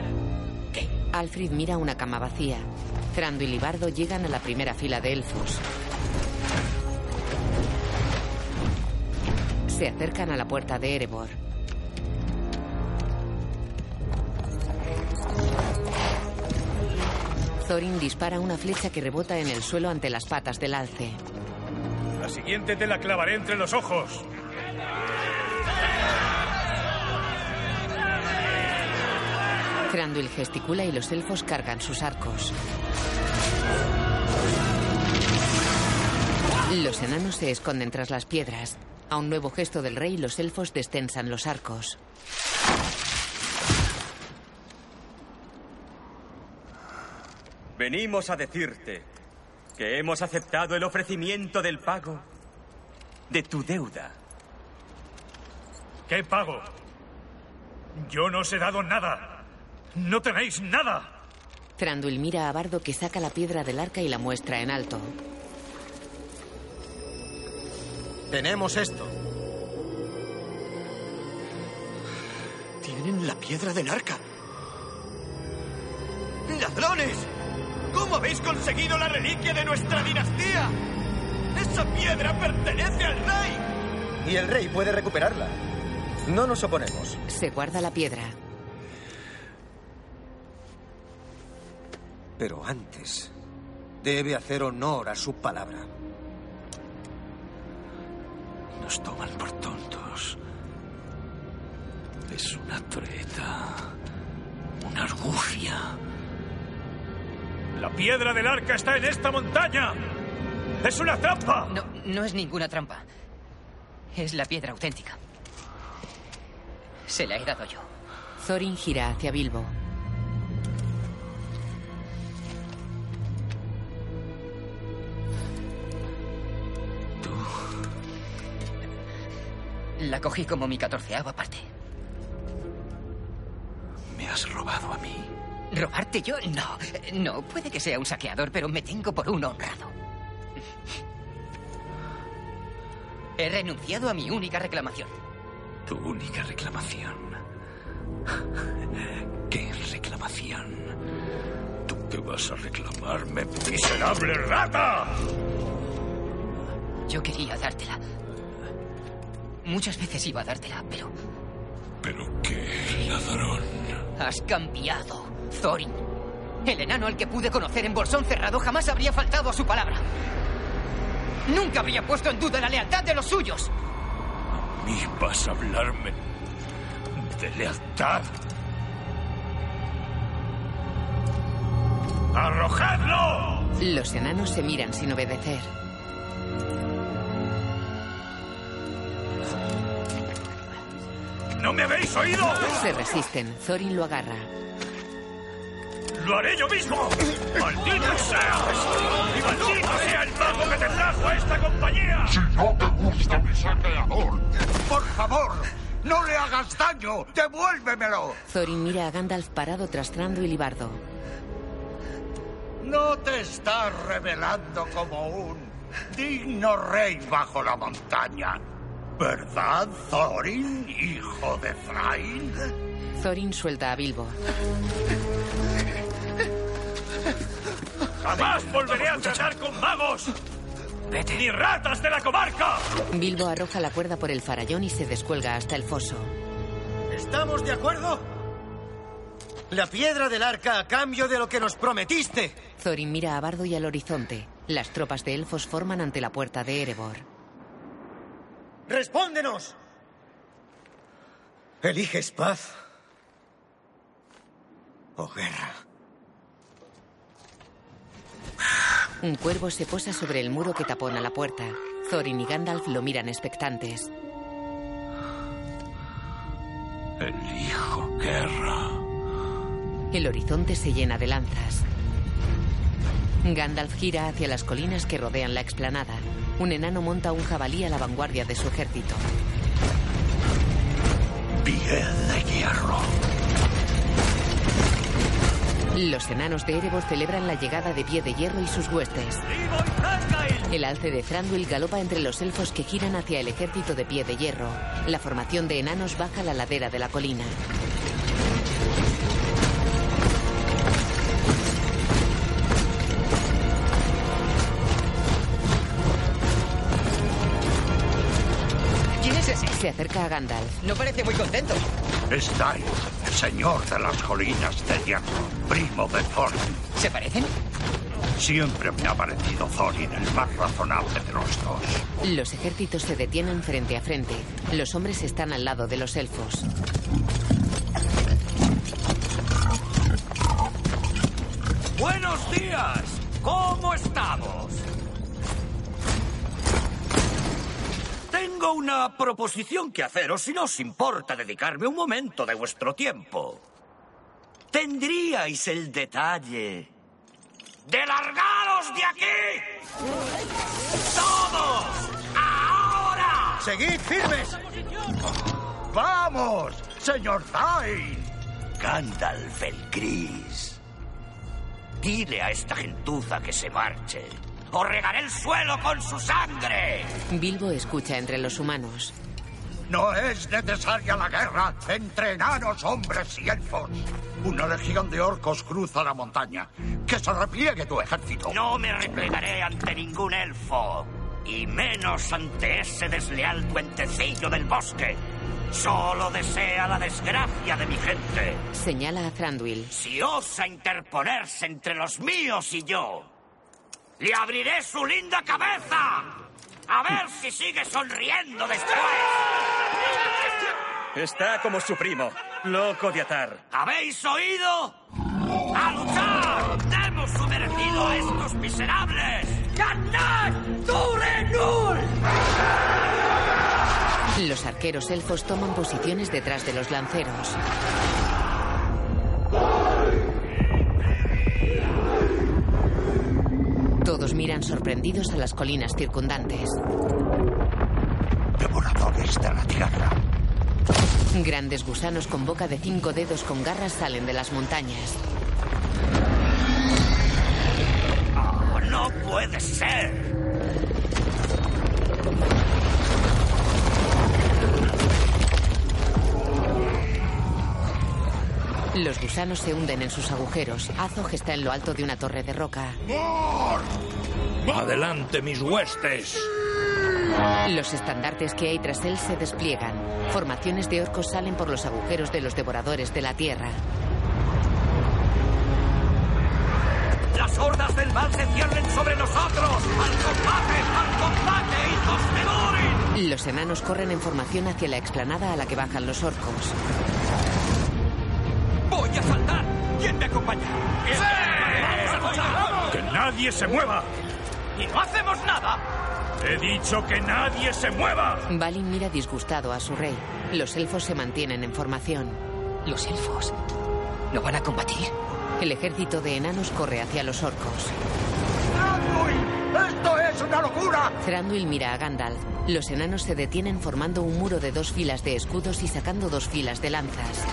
Alfred mira una cama vacía. Thranduil y Bardo llegan a la primera fila de elfos. Se acercan a la puerta de Erebor. Thorin dispara una flecha que rebota en el suelo ante las patas del alce. La siguiente te la clavaré entre los ojos. Thranduil gesticula y los elfos cargan sus arcos. Los enanos se esconden tras las piedras. A un nuevo gesto del rey, los elfos destensan los arcos. Venimos a decirte que hemos aceptado el ofrecimiento del pago de tu deuda. ¿Qué pago? Yo no os he dado nada. No tenéis nada. Thranduil mira a Bardo que saca la piedra del arca y la muestra en alto. Tenemos esto. Tienen la piedra del arca. ¡Ladrones! ¿Cómo habéis conseguido la reliquia de nuestra dinastía? ¡Esa piedra pertenece al rey! Y el rey puede recuperarla. No nos oponemos. Se guarda la piedra. Pero antes, debe hacer honor a su palabra. Nos toman por tontos. Es una treta. Una argucia. La piedra del arca está en esta montaña. ¡Es una trampa! No, no es ninguna trampa. Es la piedra auténtica. Se la he dado yo. Thorin gira hacia Bilbo. La cogí como mi catorceava parte. Me has robado a mí. ¿Robarte yo? No. No, puede que sea un saqueador, pero me tengo por un honrado. He renunciado a mi única reclamación. Tu única reclamación. ¿Qué reclamación? ¿Tú qué vas a reclamarme, miserable rata? Yo quería dártela. Muchas veces iba a dártela, pero ¿Pero qué, ladrón? has cambiado, Thorin. El enano al que pude conocer en Bolsón Cerrado jamás habría faltado a su palabra. Nunca habría puesto en duda la lealtad de los suyos. ¿A mí vas a hablarme de lealtad? ¡Arrojadlo! Los enanos se miran sin obedecer. ¿No me habéis oído? Se resisten. Thorin lo agarra. ¡Lo haré yo mismo! ¡Maldito seas! ¡Y maldito sea el mago que te trajo a esta compañía! Si no te gusta mi saqueador, por favor, no le hagas daño. Devuélvemelo. Thorin mira a Gandalf parado tras Thranduil y Bardo. No te estás revelando como un digno rey bajo la montaña. ¿Verdad, Thorin, hijo de Thrain? Thorin suelta a Bilbo. ¡Jamás volveré a tratar con magos! Vete. ¡Ni ratas de la comarca! Bilbo arroja la cuerda por el farallón y se descuelga hasta el foso. ¿Estamos de acuerdo? La piedra del arca a cambio de lo que nos prometiste. Thorin mira a Bardo y al horizonte. Las tropas de elfos forman ante la puerta de Erebor. ¡Respóndenos! ¿Eliges paz o guerra? Un cuervo se posa sobre el muro que tapona la puerta. Thorin y Gandalf lo miran expectantes. Elijo guerra. El horizonte se llena de lanzas. Gandalf gira hacia las colinas que rodean la explanada. Un enano monta un jabalí a la vanguardia de su ejército. Pie de hierro. Los enanos de Erebor celebran la llegada de Pie de Hierro y sus huestes. El alce de Thranduil galopa entre los elfos que giran hacia el ejército de Pie de Hierro. La formación de enanos baja la ladera de la colina. Se acerca a Gandalf. No parece muy contento. Es Dain, el señor de las colinas de hierro, primo de Thorin. ¿Se parecen? Siempre me ha parecido Thorin el más razonable de los dos. Los ejércitos se detienen frente a frente. Los hombres están al lado de los elfos. Buenos días. ¿Cómo Tengo una proposición que haceros si no os importa dedicarme un momento de vuestro tiempo. ¿Tendríais el detalle de largaros de aquí? ¡Todos! ¡Ahora! ¡Seguid firmes! ¡Vamos, señor Dain! Gandalf el Gris. Dile a esta gentuza que se marche. ¡O regaré el suelo con su sangre! Bilbo escucha entre los humanos. No es necesaria la guerra entre enanos, hombres y elfos. Una legión de orcos cruza la montaña. Que se repliegue tu ejército. No me replegaré ante ningún elfo. Y menos ante ese desleal duentecillo del bosque. Solo desea la desgracia de mi gente. Señala a Thranduil. Si osa interponerse entre los míos y yo, le abriré su linda cabeza. A ver si sigue sonriendo después. Está como su primo, loco de atar. ¿Habéis oído? ¡A luchar! ¡Hemos sumergido a estos miserables! ¡Ganad! ¡Durenul! Los arqueros elfos toman posiciones detrás de los lanceros. Todos miran sorprendidos a las colinas circundantes. Devoradores de la tierra. Grandes gusanos con boca de cinco dedos con garras salen de las montañas. ¡Oh, no puede ser! Los gusanos se hunden en sus agujeros. Azog está en lo alto de una torre de roca. ¡Adelante, mis huestes! Los estandartes que hay tras él se despliegan. Formaciones de orcos salen por los agujeros de los devoradores de la tierra. ¡Las hordas del mal se cierren sobre nosotros! ¡Al combate! ¡Al combate, hijos de Durin! Los enanos corren en formación hacia la explanada a la que bajan los orcos. ¡Voy a saltar! ¿Quién me acompaña? ¡Que nadie se mueva! ¡Y no hacemos nada! ¡He dicho que nadie se mueva! Balin mira disgustado a su rey. Los elfos se mantienen en formación. ¿Los elfos no van a combatir? El ejército de enanos corre hacia los orcos. ¡Esto es una locura! Thranduil mira a Gandalf. Los enanos se detienen formando un muro de dos filas de escudos y sacando dos filas de lanzas.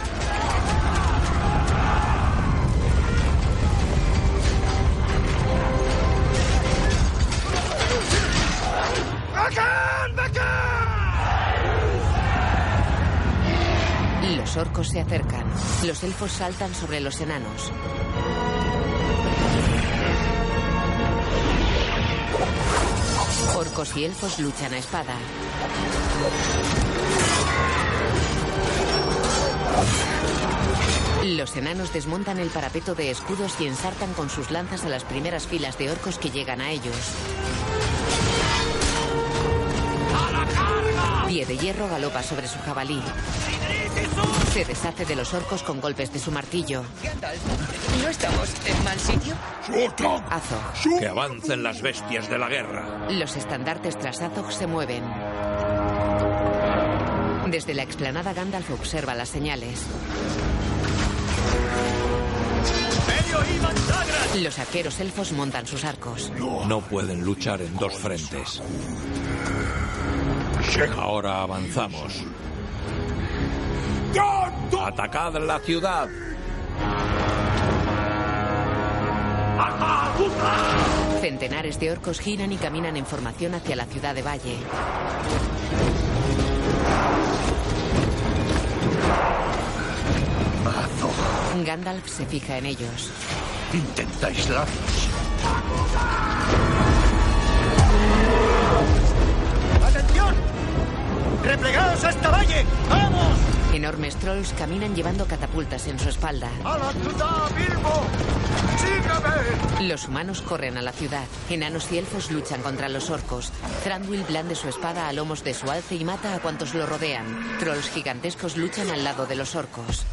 Los orcos se acercan. Los elfos saltan sobre los enanos. Orcos y elfos luchan a espada. Los enanos desmontan el parapeto de escudos y ensartan con sus lanzas a las primeras filas de orcos que llegan a ellos. Pie de hierro galopa sobre su jabalí. Se deshace de los orcos con golpes de su martillo. Gandalf, ¿no estamos en mal sitio? Azog. Que avancen las bestias de la guerra. Los estandartes tras Azog se mueven. Desde la explanada Gandalf observa las señales. Los arqueros elfos montan sus arcos. No pueden luchar en dos frentes. Ahora avanzamos. ¡Atacad la ciudad! Centenares de orcos giran y caminan en formación hacia la ciudad de Valle. Gandalf se fija en ellos. Intenta aislarlos. ¡Replegaos a esta valle! ¡Vamos! Enormes trolls caminan llevando catapultas en su espalda. ¡A la ciudad, Bilbo! ¡Sígueme! Los humanos corren a la ciudad. Enanos y elfos luchan contra los orcos. Thranduil blande su espada a lomos de su alce y mata a cuantos lo rodean. Trolls gigantescos luchan al lado de los orcos.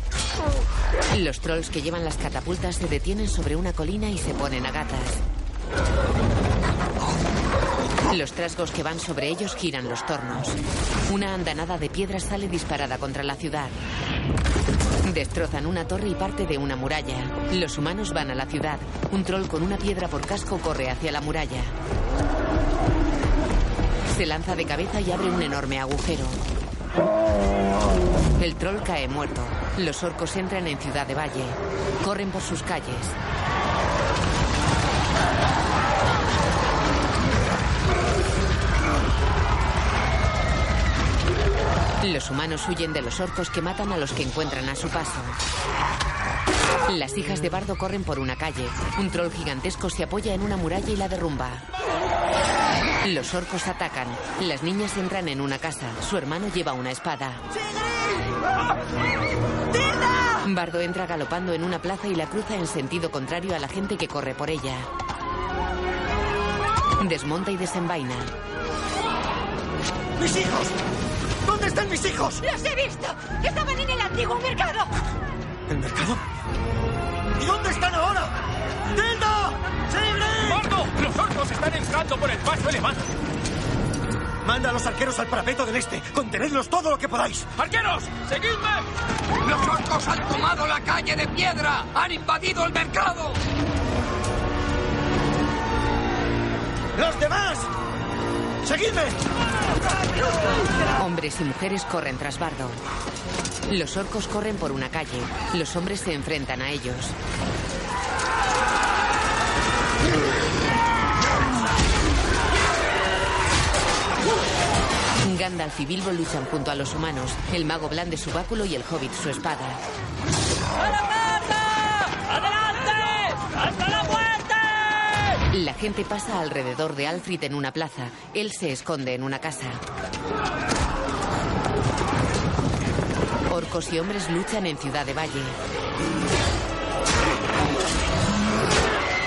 Los trolls que llevan las catapultas se detienen sobre una colina y se ponen a gatas. Los trasgos que van sobre ellos giran los tornos. Una andanada de piedras sale disparada contra la ciudad. Destrozan una torre y parte de una muralla. Los humanos van a la ciudad. Un troll con una piedra por casco corre hacia la muralla. Se lanza de cabeza y abre un enorme agujero. El troll cae muerto. Los orcos entran en Ciudad de Valle. Corren por sus calles. Los humanos huyen de los orcos que matan a los que encuentran a su paso. Las hijas de Bardo corren por una calle. Un troll gigantesco se apoya en una muralla y la derrumba. Los orcos atacan. Las niñas entran en una casa. Su hermano lleva una espada. Bardo entra galopando en una plaza y la cruza en sentido contrario a la gente que corre por ella. Desmonta y desenvaina. ¡Mis hijos! ¿Dónde están mis hijos? ¡Los he visto! ¡Estaban en el antiguo mercado! ¿El mercado? ¿Y dónde están ahora? ¡Tilda! ¡Sigrid! ¡Bardo! ¡Los orcos están entrando por el paso elevado! Manda a los arqueros al parapeto del este. Contenedlos todo lo que podáis. ¡Arqueros! ¡Seguidme! ¡Los orcos han tomado la calle de piedra! ¡Han invadido el mercado! ¡Los demás! ¡Seguidme! Hombres y mujeres corren tras Bardo. Los orcos corren por una calle. Los hombres se enfrentan a ellos. Gandalf y Bilbo luchan junto a los humanos. El mago blande su báculo y el hobbit su espada. ¡Adelante! ¡Hasta la gente pasa alrededor de Alfred en una plaza. Él se esconde en una casa. Orcos y hombres luchan en Ciudad de Valle.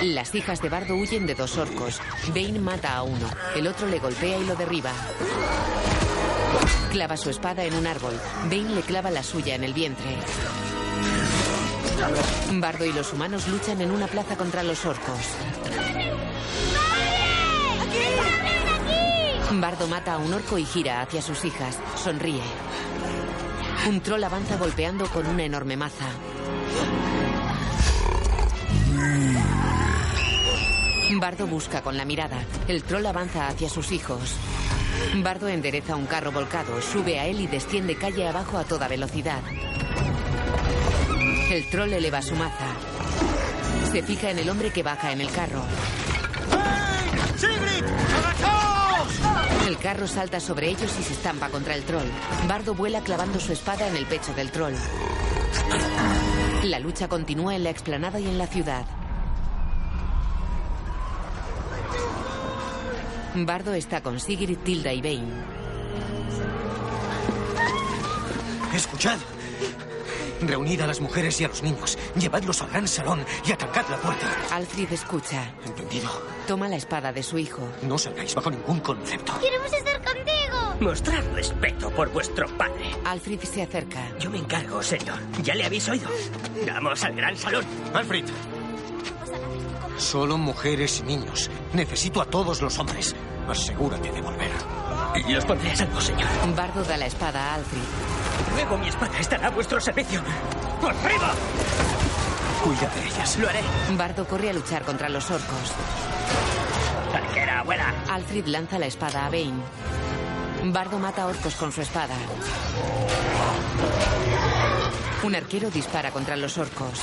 Las hijas de Bardo huyen de dos orcos. Bane mata a uno. El otro le golpea y lo derriba. Clava su espada en un árbol. Bane le clava la suya en el vientre. Bardo y los humanos luchan en una plaza contra los orcos. Bardo mata a un orco y gira hacia sus hijas. Sonríe. Un troll avanza golpeando con una enorme maza. Bardo busca con la mirada. El troll avanza hacia sus hijos. Bardo endereza un carro volcado, sube a él y desciende calle abajo a toda velocidad. El troll eleva su maza. Se fija en el hombre que baja en el carro. Carro salta sobre ellos y se estampa contra el troll. Bardo vuela clavando su espada en el pecho del troll. La lucha continúa en la explanada y en la ciudad. Bardo está con Sigrid, Tilda y Bane. Escuchad. Reunid a las mujeres y a los niños. Llevadlos al gran salón y atacad la puerta. Alfred escucha. ¿Entendido? Toma la espada de su hijo. No salgáis bajo ningún concepto. ¡Queremos estar contigo! Mostrad respeto por vuestro padre. Alfred se acerca. Yo me encargo, señor. ¿Ya le habéis oído? Vamos al gran salón. Alfred. Solo mujeres y niños. Necesito a todos los hombres. Asegúrate de volver. Los pondré a salvo, señor. Bardo da la espada a Alfred. Luego mi espada estará a vuestro servicio. ¡Arriba! Cuida de ellas. Lo haré. Bardo corre a luchar contra los orcos. Arquera, abuela. Alfred lanza la espada a Bane. Bardo mata a orcos con su espada. Un arquero dispara contra los orcos.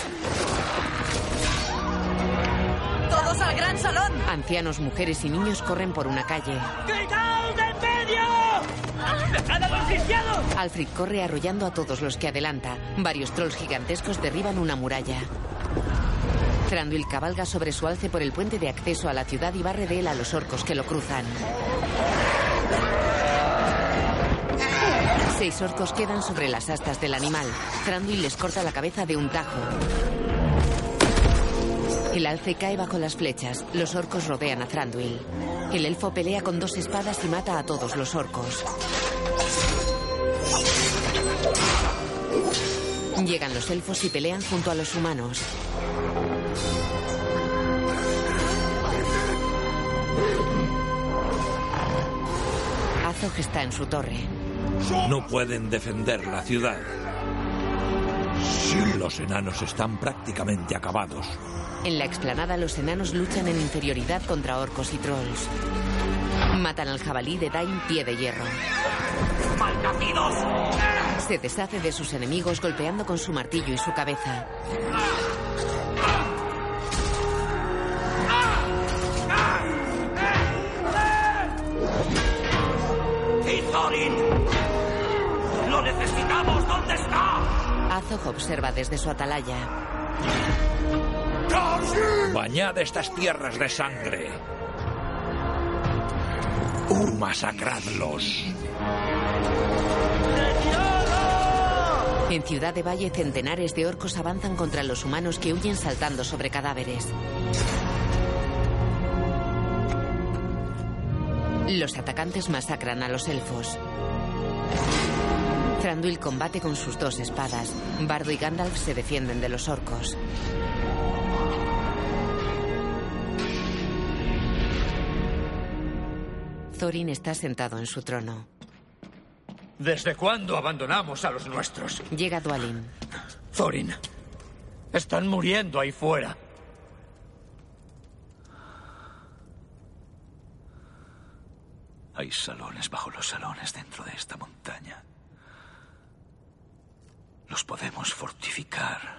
¡Todos al gran salón! Ancianos, mujeres y niños corren por una calle. ¡Quitaos de en medio! ¡Dejad a! Alfred corre arrollando a todos los que adelanta. Varios trolls gigantescos derriban una muralla. Thranduil cabalga sobre su alce por el puente de acceso a la ciudad y barre de él a los orcos que lo cruzan. Seis orcos quedan sobre las astas del animal. Thranduil les corta la cabeza de un tajo. El alce cae bajo las flechas. Los orcos rodean a Thranduil. El elfo pelea con dos espadas y mata a todos los orcos. Llegan los elfos y pelean junto a los humanos. Azog está en su torre. No pueden defender la ciudad. Los enanos están prácticamente acabados. En la explanada los enanos luchan en inferioridad contra orcos y trolls. Matan al jabalí de Dain pie de hierro. ¡Malnacidos! Se deshace de sus enemigos golpeando con su martillo y su cabeza. ¡Y Thorin! ¡Lo necesitamos! ¿Dónde está? Azog observa desde su atalaya. Bañad estas tierras de sangre. Masacradlos. En Ciudad de Valle, centenares de orcos avanzan contra los humanos que huyen saltando sobre cadáveres. Los atacantes masacran a los elfos. Thranduil combate con sus dos espadas. Bardo y Gandalf se defienden de los orcos. Thorin está sentado en su trono. ¿Desde cuándo abandonamos a los nuestros? Llega Dwalin. Thorin, están muriendo ahí fuera. Hay salones bajo los salones dentro de esta montaña. Los podemos fortificar,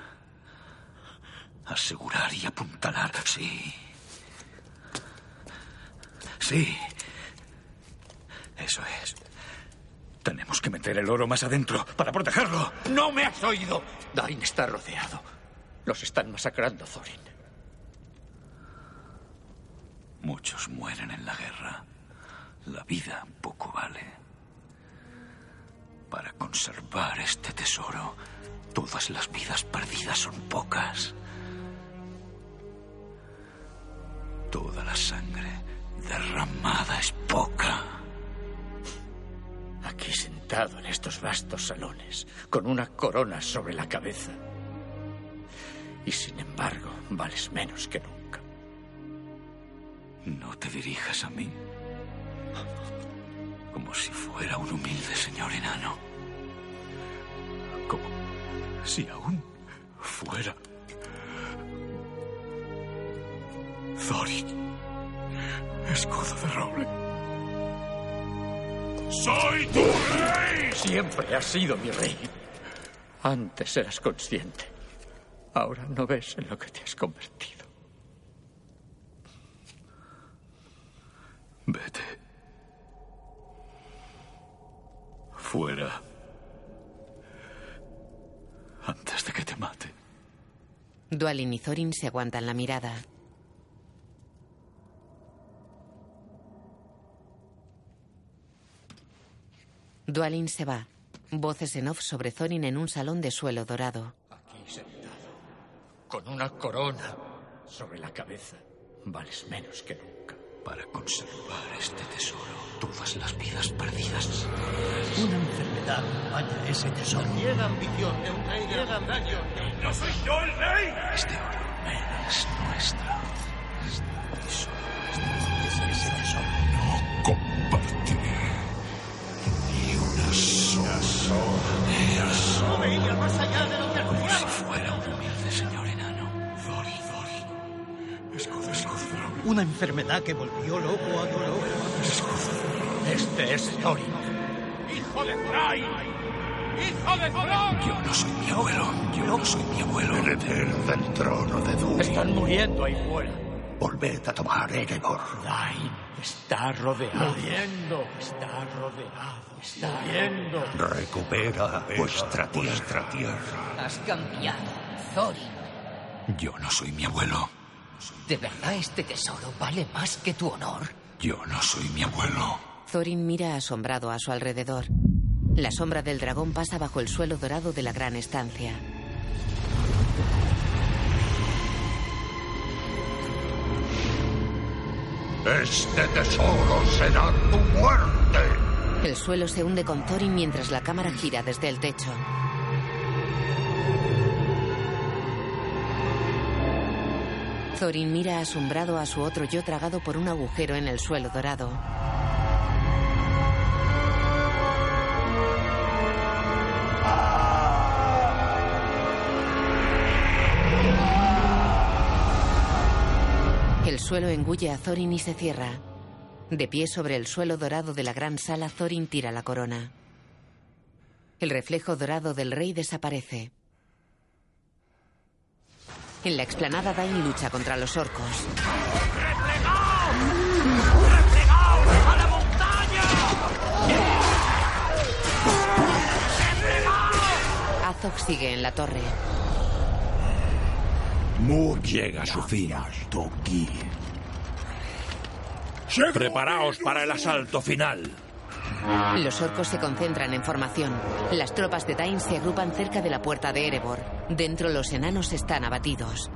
asegurar y apuntalar. Sí. Sí. Eso es. Tenemos que meter el oro más adentro para protegerlo. ¡No me has oído! Dain está rodeado. Los están masacrando, Thorin. Muchos mueren en la guerra. La vida poco vale. Para conservar este tesoro, todas las vidas perdidas son pocas. Toda la sangre derramada es poca. Aquí sentado en estos vastos salones, con una corona sobre la cabeza. Y sin embargo, vales menos que nunca. No te dirijas a mí como si fuera un humilde señor enano. Como si aún fuera Thorin, escudo de roble. ¡Soy tu rey! Siempre has sido mi rey. Antes eras consciente. Ahora no ves en lo que te has convertido. Vete. Fuera. Antes de que te mate. Dwalin y Thorin se aguantan la mirada. Dwalin se va. Voces en off sobre Thorin en un salón de suelo dorado. Aquí sentado, con una corona sobre la cabeza, vales menos que nunca. Para conservar este tesoro, todas las vidas perdidas. Una enfermedad baña ese tesoro. Ciega ambición de un rey de daño. ¡No soy yo el rey! Este oro es nuestro. Este tesoro es ese tesoro. No compartiré ni una sola. No veía más allá de lo que Una enfermedad que volvió loco a Dolor. Este es Thorin. ¡Hijo de Thrain! ¡Hijo de Thrain! Yo no soy mi abuelo. Yo no soy mi abuelo. Heredero del trono de Durin. Están muriendo ahí fuera. Volved a tomar Erebor. Dain está rodeado. Muriendo. Está rodeado. Está muriendo. Recupera vuestra tierra. Has cambiado, Thorin. Yo no soy mi abuelo. ¿De verdad este tesoro vale más que tu honor? Yo no soy mi abuelo. Thorin mira asombrado a su alrededor. La sombra del dragón pasa bajo el suelo dorado de la gran estancia. Este tesoro será tu muerte. El suelo se hunde con Thorin mientras la cámara gira desde el techo. Thorin mira asombrado a su otro yo tragado por un agujero en el suelo dorado. El suelo engulle a Thorin y se cierra. De pie sobre el suelo dorado de la gran sala, Thorin tira la corona. El reflejo dorado del rey desaparece. En la explanada, Dain lucha contra los orcos. ¡A la montaña! Azog sigue en la torre. Moore llega a su fin. Preparaos para el asalto final. Los orcos se concentran en formación. Las tropas de Dain se agrupan cerca de la puerta de Erebor. Dentro los enanos están abatidos.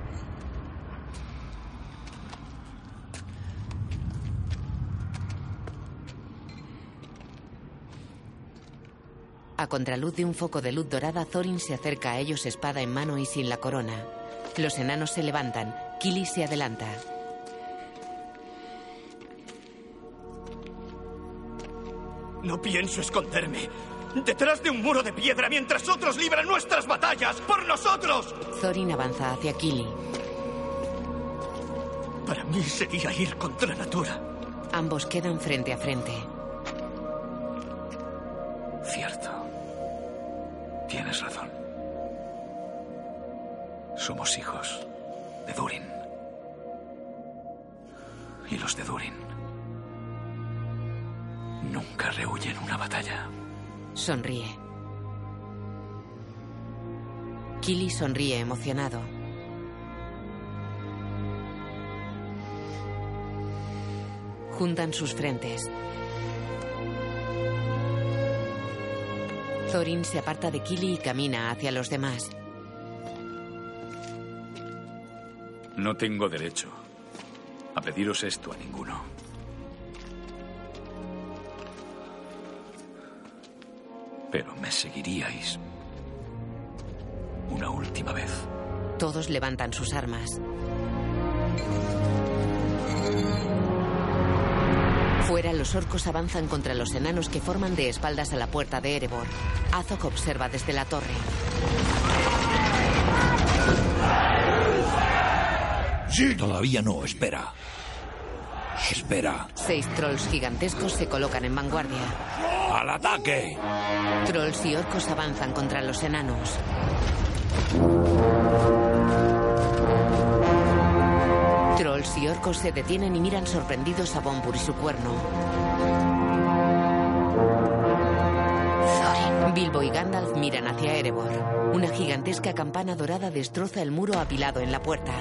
A contraluz de un foco de luz dorada, Thorin se acerca a ellos espada en mano y sin la corona. Los enanos se levantan. Kili se adelanta. No pienso esconderme. Detrás de un muro de piedra mientras otros libran nuestras batallas. ¡Por nosotros! Thorin avanza hacia Kili. Para mí sería ir contra natura. Ambos quedan frente a frente. Cierto. Tienes razón. Somos hijos de Durin. Y los de Durin nunca rehuyen una batalla. Sonríe. Kili sonríe emocionado. Juntan sus frentes. Thorin se aparta de Kili y camina hacia los demás. No tengo derecho a pediros esto a ninguno. Pero me seguiríais una última vez. Todos levantan sus armas. Fuera, los orcos avanzan contra los enanos que forman de espaldas a la puerta de Erebor. Azog observa desde la torre. Todavía no, espera. Espera. Seis trolls gigantescos se colocan en vanguardia. ¡Al ataque! Trolls y orcos avanzan contra los enanos. Trolls y orcos se detienen y miran sorprendidos a Bombur y su cuerno. Bilbo y Gandalf miran hacia Erebor. Una gigantesca campana dorada destroza el muro apilado en la puerta.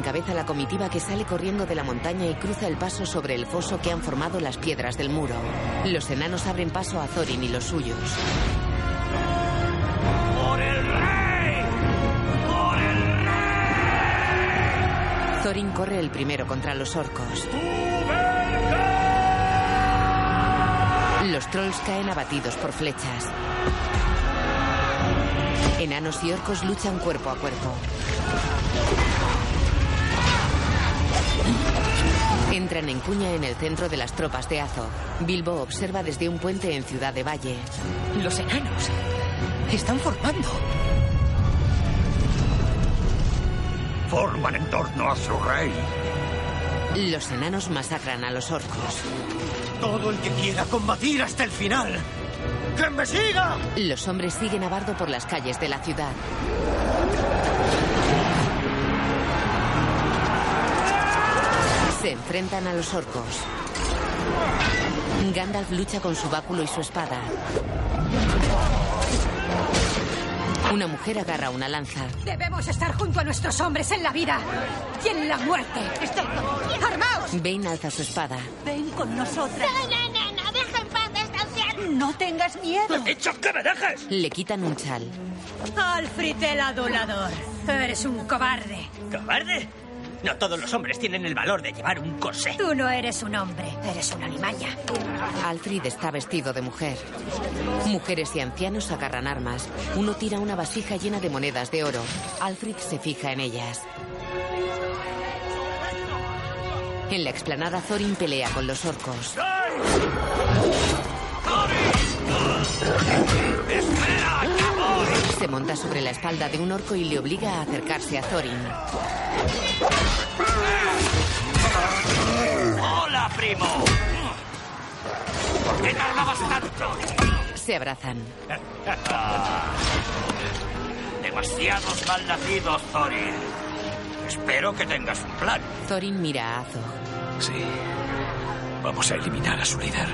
Encabeza la comitiva que sale corriendo de la montaña y cruza el paso sobre el foso que han formado las piedras del muro. Los enanos abren paso a Thorin y los suyos. ¡Por el rey! ¡Por el Thorin corre el primero contra los orcos. Los trolls caen abatidos por flechas. Enanos y orcos luchan cuerpo a cuerpo. Entran en empuña en el centro de las tropas de Azog. Bilbo observa desde un puente en Ciudad de Valle. Los enanos están formando. Forman en torno a su rey. Los enanos masacran a los orcos. Todo el que quiera combatir hasta el final. ¡Que me siga! Los hombres siguen a Bardo por las calles de la ciudad. Se enfrentan a los orcos. Gandalf lucha con su báculo y su espada. Una mujer agarra una lanza. Debemos estar junto a nuestros hombres en la vida y en la muerte. ¡Armaos! Bane alza su espada. Ven con nosotras. Soy la enana. Deja en paz a esta anciana. No tengas miedo. ¡He dicho que me dejes! Le quitan un chal. Alfred el adulador. Eres un cobarde. ¿Cobarde? No todos los hombres tienen el valor de llevar un corsé. Tú no eres un hombre, eres una limaña. Alfred está vestido de mujer. Mujeres y ancianos agarran armas. Uno tira una vasija llena de monedas de oro. Alfred se fija en ellas. En la explanada, Thorin pelea con los orcos. Se monta sobre la espalda de un orco y le obliga a acercarse a Thorin. ¡Hola, primo! ¿Por qué tardabas tanto? Se abrazan. Demasiados malnacidos, Thorin. Espero que tengas un plan. Thorin mira a Azog. Sí. Vamos a eliminar a su líder.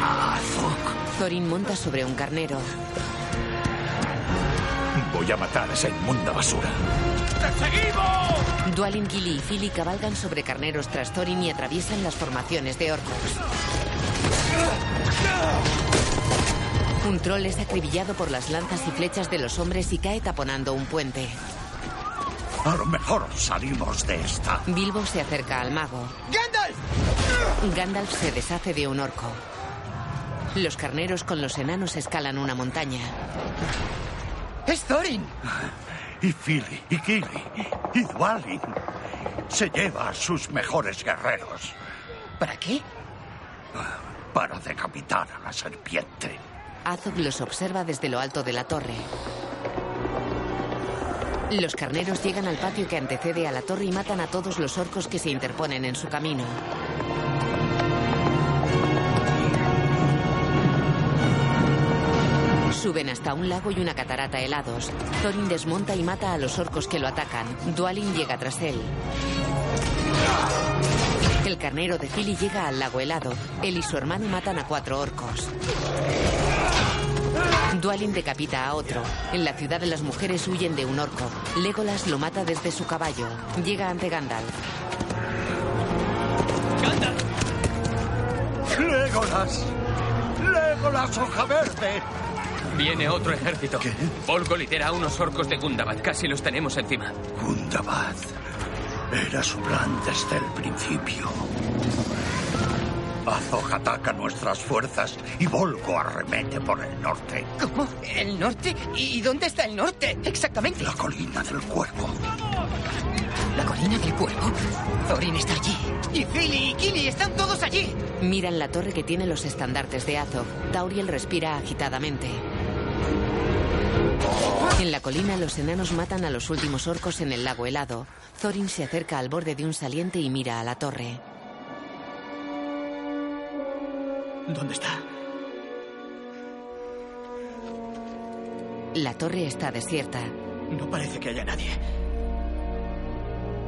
A Azog. Thorin monta sobre un carnero. Voy a matar a esa inmunda basura. ¡Te seguimos! Dwalin, Gilly y Philly cabalgan sobre carneros tras Thorin y atraviesan las formaciones de orcos. Un troll es acribillado por las lanzas y flechas de los hombres y cae taponando un puente. A lo mejor salimos de esta. Bilbo se acerca al mago. ¡Gandalf! Gandalf se deshace de un orco. Los carneros con los enanos escalan una montaña. ¡Es Thorin! Y Fili, y Kili, y Dwalin. Se lleva a sus mejores guerreros ¿Para qué? para decapitar a la serpiente. Azog los observa desde lo alto de la torre. Los carneros llegan al patio que antecede a la torre y matan a todos los orcos que se interponen en su camino. Suben hasta un lago y una catarata helados. Thorin desmonta y mata a los orcos que lo atacan. Dwalin llega tras él. El carnero de Philly llega al lago helado. Él y su hermano matan a cuatro orcos. Dwalin decapita a otro. En la ciudad de las mujeres huyen de un orco. Legolas lo mata desde su caballo. Llega ante Gandalf. ¡Legolas! ¡Legolas, hoja verde! Viene otro ejército. Volgo lidera a unos orcos de Gundabad. Casi los tenemos encima. Gundabad. Era su plan desde el principio. Azog ataca nuestras fuerzas y Volgo arremete por el norte. ¿Cómo? ¿El norte? ¿Y dónde está el norte? Exactamente. La colina del cuervo. ¿La colina del cuervo? Thorin está allí. Y Philly y Kili están todos allí. Miran la torre que tiene los estandartes de Azog. Tauriel respira agitadamente. En la colina los enanos matan a los últimos orcos en el lago helado. Thorin se acerca al borde de un saliente y mira a la torre. ¿Dónde está? La torre está desierta. No parece que haya nadie.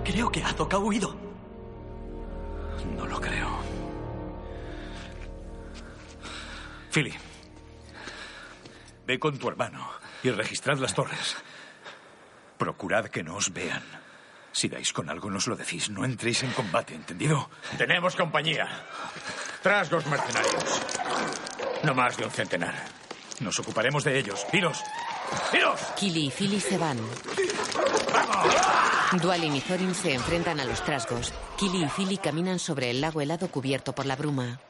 Creo que Azog ha huido. No lo creo. Philly, ve con tu hermano y registrad las torres. Procurad que no os vean. Si dais con algo, nos lo decís. No entréis en combate, ¿entendido? Tenemos compañía. Trasgos mercenarios. No más de un centenar. Nos ocuparemos de ellos. ¡Iros! ¡Iros! Kili y Philly se van. Dwalin y Thorin se enfrentan a los trasgos. Kili y Philly caminan sobre el lago helado cubierto por la bruma.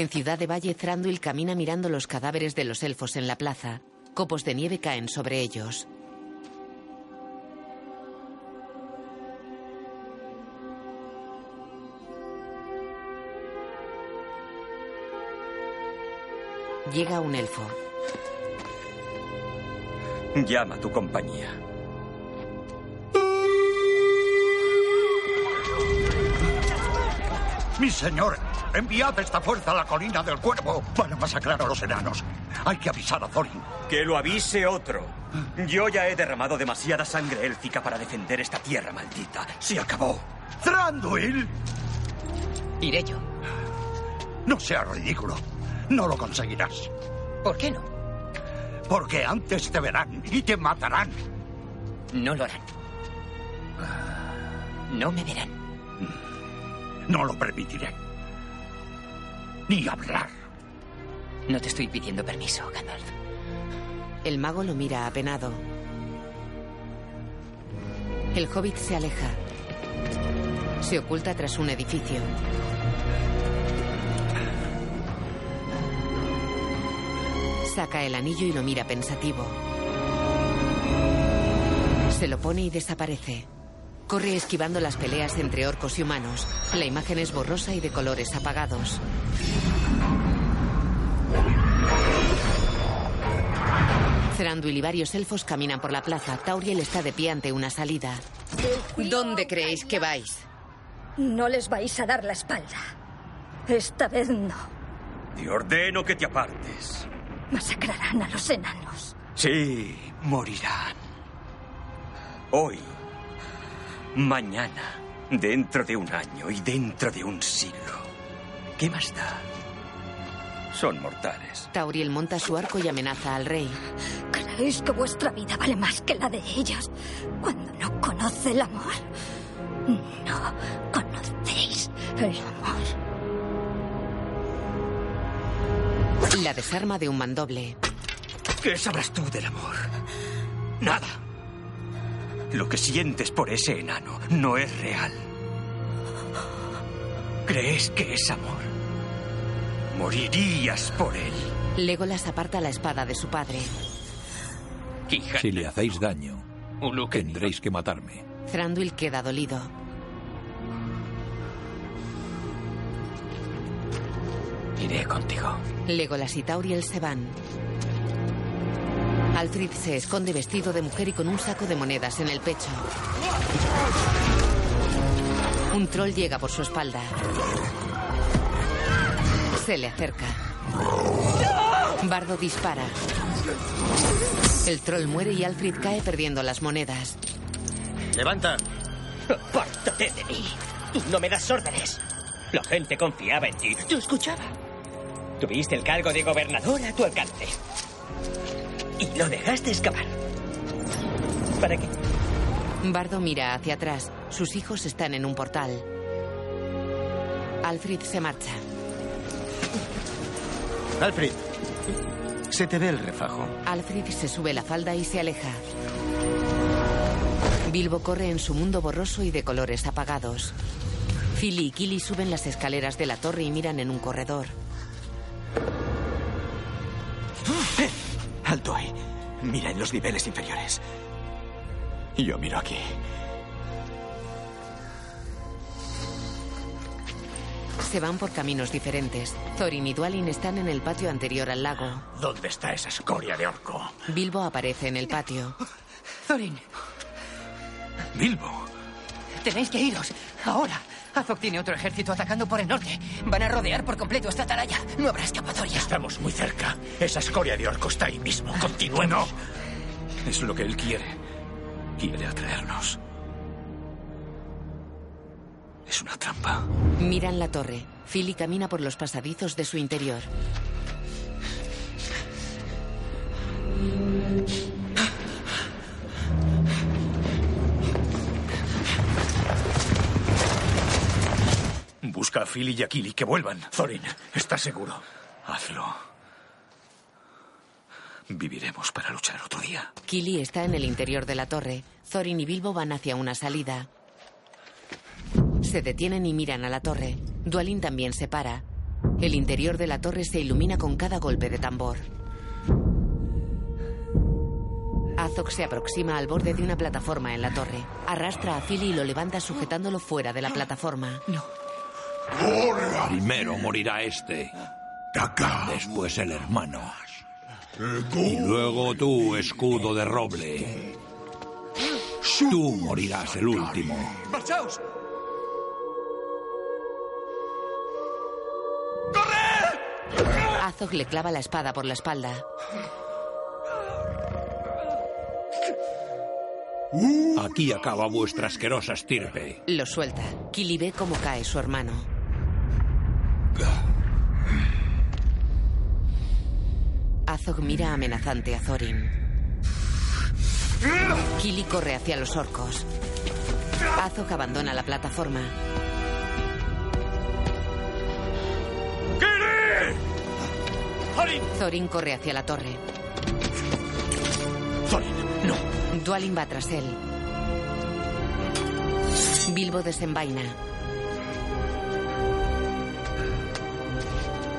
En Ciudad de Valle, Thranduil camina mirando los cadáveres de los elfos en la plaza. Copos de nieve caen sobre ellos. Llega un elfo. Llama a tu compañía. Mi señor, enviad esta fuerza a la colina del cuervo. Van a masacrar a los enanos. Hay que avisar a Thorin. Que lo avise otro. Yo ya he derramado demasiada sangre élfica para defender esta tierra maldita. Se acabó. ¡Thranduil! Iré yo. No seas ridículo. No lo conseguirás. ¿Por qué no? Porque antes te verán y te matarán. No lo harán. No me verán. No lo permitiré. Ni hablar. No te estoy pidiendo permiso, Gandalf. El mago lo mira apenado. El hobbit se aleja. Se oculta tras un edificio. Saca el anillo y lo mira pensativo. Se lo pone y desaparece. Corre esquivando las peleas entre orcos y humanos. La imagen es borrosa y de colores apagados. Thranduil y varios elfos caminan por la plaza. Tauriel está de pie ante una salida. ¿Dónde creéis que vais? No les vais a dar la espalda. Esta vez no. Te ordeno que te apartes. Masacrarán a los enanos. Sí, morirán. Hoy, mañana, dentro de un año y dentro de un siglo. ¿Qué más da? Son mortales. Tauriel monta su arco y amenaza al rey. ¿Creéis que vuestra vida vale más que la de ellos cuando no conoce el amor? No conocéis el amor. La desarma de un mandoble. ¿Qué sabrás tú del amor? Nada. Lo que sientes por ese enano no es real. ¿Crees que es amor? Morirías por él. Legolas aparta la espada de su padre. Si le hacéis daño, tendréis que matarme. Thranduil queda dolido. Iré contigo. Legolas y Tauriel se van. Alfred se esconde vestido de mujer y con un saco de monedas en el pecho. Un troll llega por su espalda. Se le acerca. Bardo dispara. El troll muere y Alfred cae perdiendo las monedas. Levanta. Apártate de mí. No me das órdenes. La gente confiaba en ti. Yo escuchaba. Tuviste el cargo de gobernador a tu alcance. Y lo dejaste escapar. ¿Para qué? Bardo mira hacia atrás. Sus hijos están en un portal. Alfred se marcha. Alfred, se te ve el refajo. Alfred se sube la falda y se aleja. Bilbo corre en su mundo borroso y de colores apagados. Philly y Killy suben las escaleras de la torre y miran en un corredor. ¡Eh! Alto ahí. Mira en los niveles inferiores. Yo miro aquí. Se van por caminos diferentes. Thorin y Dwalin están en el patio anterior al lago. ¿Dónde está esa escoria de orco? Bilbo aparece en el patio. Thorin, Bilbo. tenéis que iros. Ahora. Azog tiene otro ejército atacando por el norte. Van a rodear por completo esta atalaya. No habrá escapatoria. Estamos muy cerca. Esa escoria de orco está ahí mismo. Continuemos. Es lo que él quiere. Quiere atraernos. Es una trampa. Miran la torre. Philly camina por los pasadizos de su interior. Busca a Philly y a Killy que vuelvan. Thorin, ¿estás seguro? Hazlo. Viviremos para luchar otro día. Killy está en el interior de la torre. Thorin y Bilbo van hacia una salida. Se detienen y miran a la torre. Dwalin también se para. El interior de la torre se ilumina con cada golpe de tambor. Azog se aproxima al borde de una plataforma en la torre. Arrastra a Philly y lo levanta sujetándolo fuera de la plataforma. Primero morirá este. Después el hermano. Y luego tú, escudo de roble. Tú morirás el último. ¡Marchaos! Azog le clava la espada por la espalda. Aquí acaba vuestra asquerosa estirpe. Lo suelta. Kili ve cómo cae su hermano. Azog mira amenazante a Thorin. Kili corre hacia los orcos. Azog abandona la plataforma. Thorin corre hacia la torre. Thorin, no. Dwalin va tras él. Bilbo desenvaina.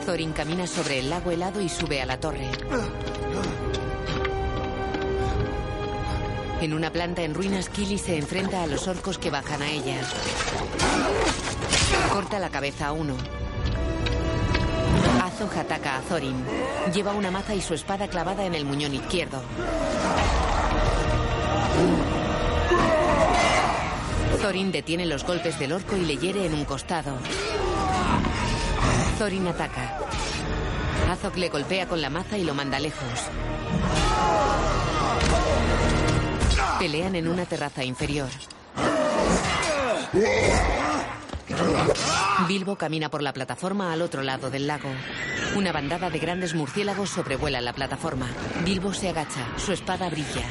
Thorin camina sobre el lago helado y sube a la torre. En una planta en ruinas, Kili se enfrenta a los orcos que bajan a ella. Corta la cabeza a uno. Azog ataca a Thorin. Lleva una maza y su espada clavada en el muñón izquierdo. Thorin detiene los golpes del orco y le hiere en un costado. Thorin ataca. Azog le golpea con la maza y lo manda lejos. Pelean en una terraza inferior. Bilbo camina por la plataforma al otro lado del lago. Una bandada de grandes murciélagos sobrevuela la plataforma. Bilbo se agacha, su espada brilla.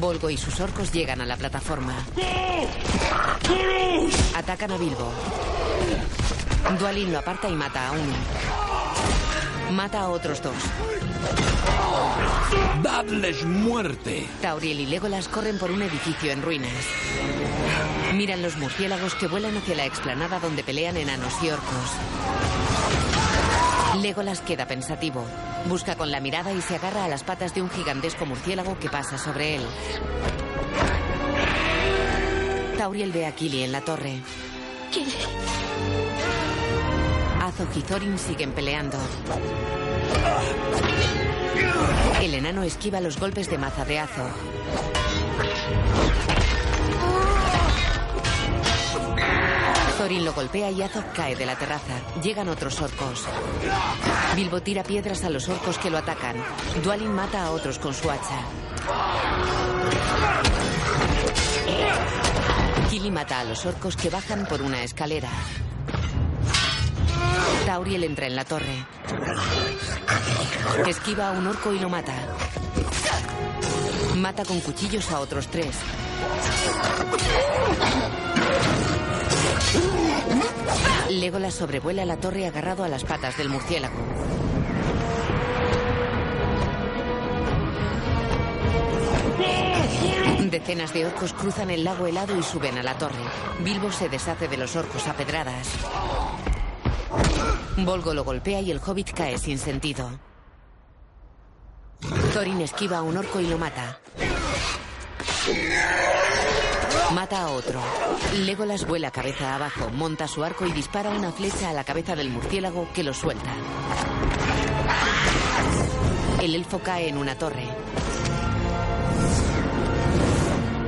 Volgo y sus orcos llegan a la plataforma. Atacan a Bilbo. Dualin lo aparta y mata a uno. Mata a otros dos. ¡Dadles muerte! Tauriel y Legolas corren por un edificio en ruinas. Miran los murciélagos que vuelan hacia la explanada donde pelean enanos y orcos. Legolas queda pensativo. Busca con la mirada y se agarra a las patas de un gigantesco murciélago que pasa sobre él. Tauriel ve a Kili en la torre. Kili. Azog y Thorin siguen peleando. El enano esquiva los golpes de maza de Azog. Thorin lo golpea y Azog cae de la terraza. Llegan otros orcos. Bilbo tira piedras a los orcos que lo atacan. Dwalin mata a otros con su hacha. Kili mata a los orcos que bajan por una escalera. Tauriel entra en la torre. Esquiva a un orco y lo mata. Mata con cuchillos a otros tres. Legolas sobrevuela la torre agarrado a las patas del murciélago. Decenas de orcos cruzan el lago helado y suben a la torre. Bilbo se deshace de los orcos a pedradas. Volgo lo golpea y el hobbit cae sin sentido. Thorin esquiva a un orco y lo mata. Mata a otro. Legolas vuela cabeza abajo, monta su arco y dispara una flecha a la cabeza del murciélago que lo suelta. El elfo cae en una torre.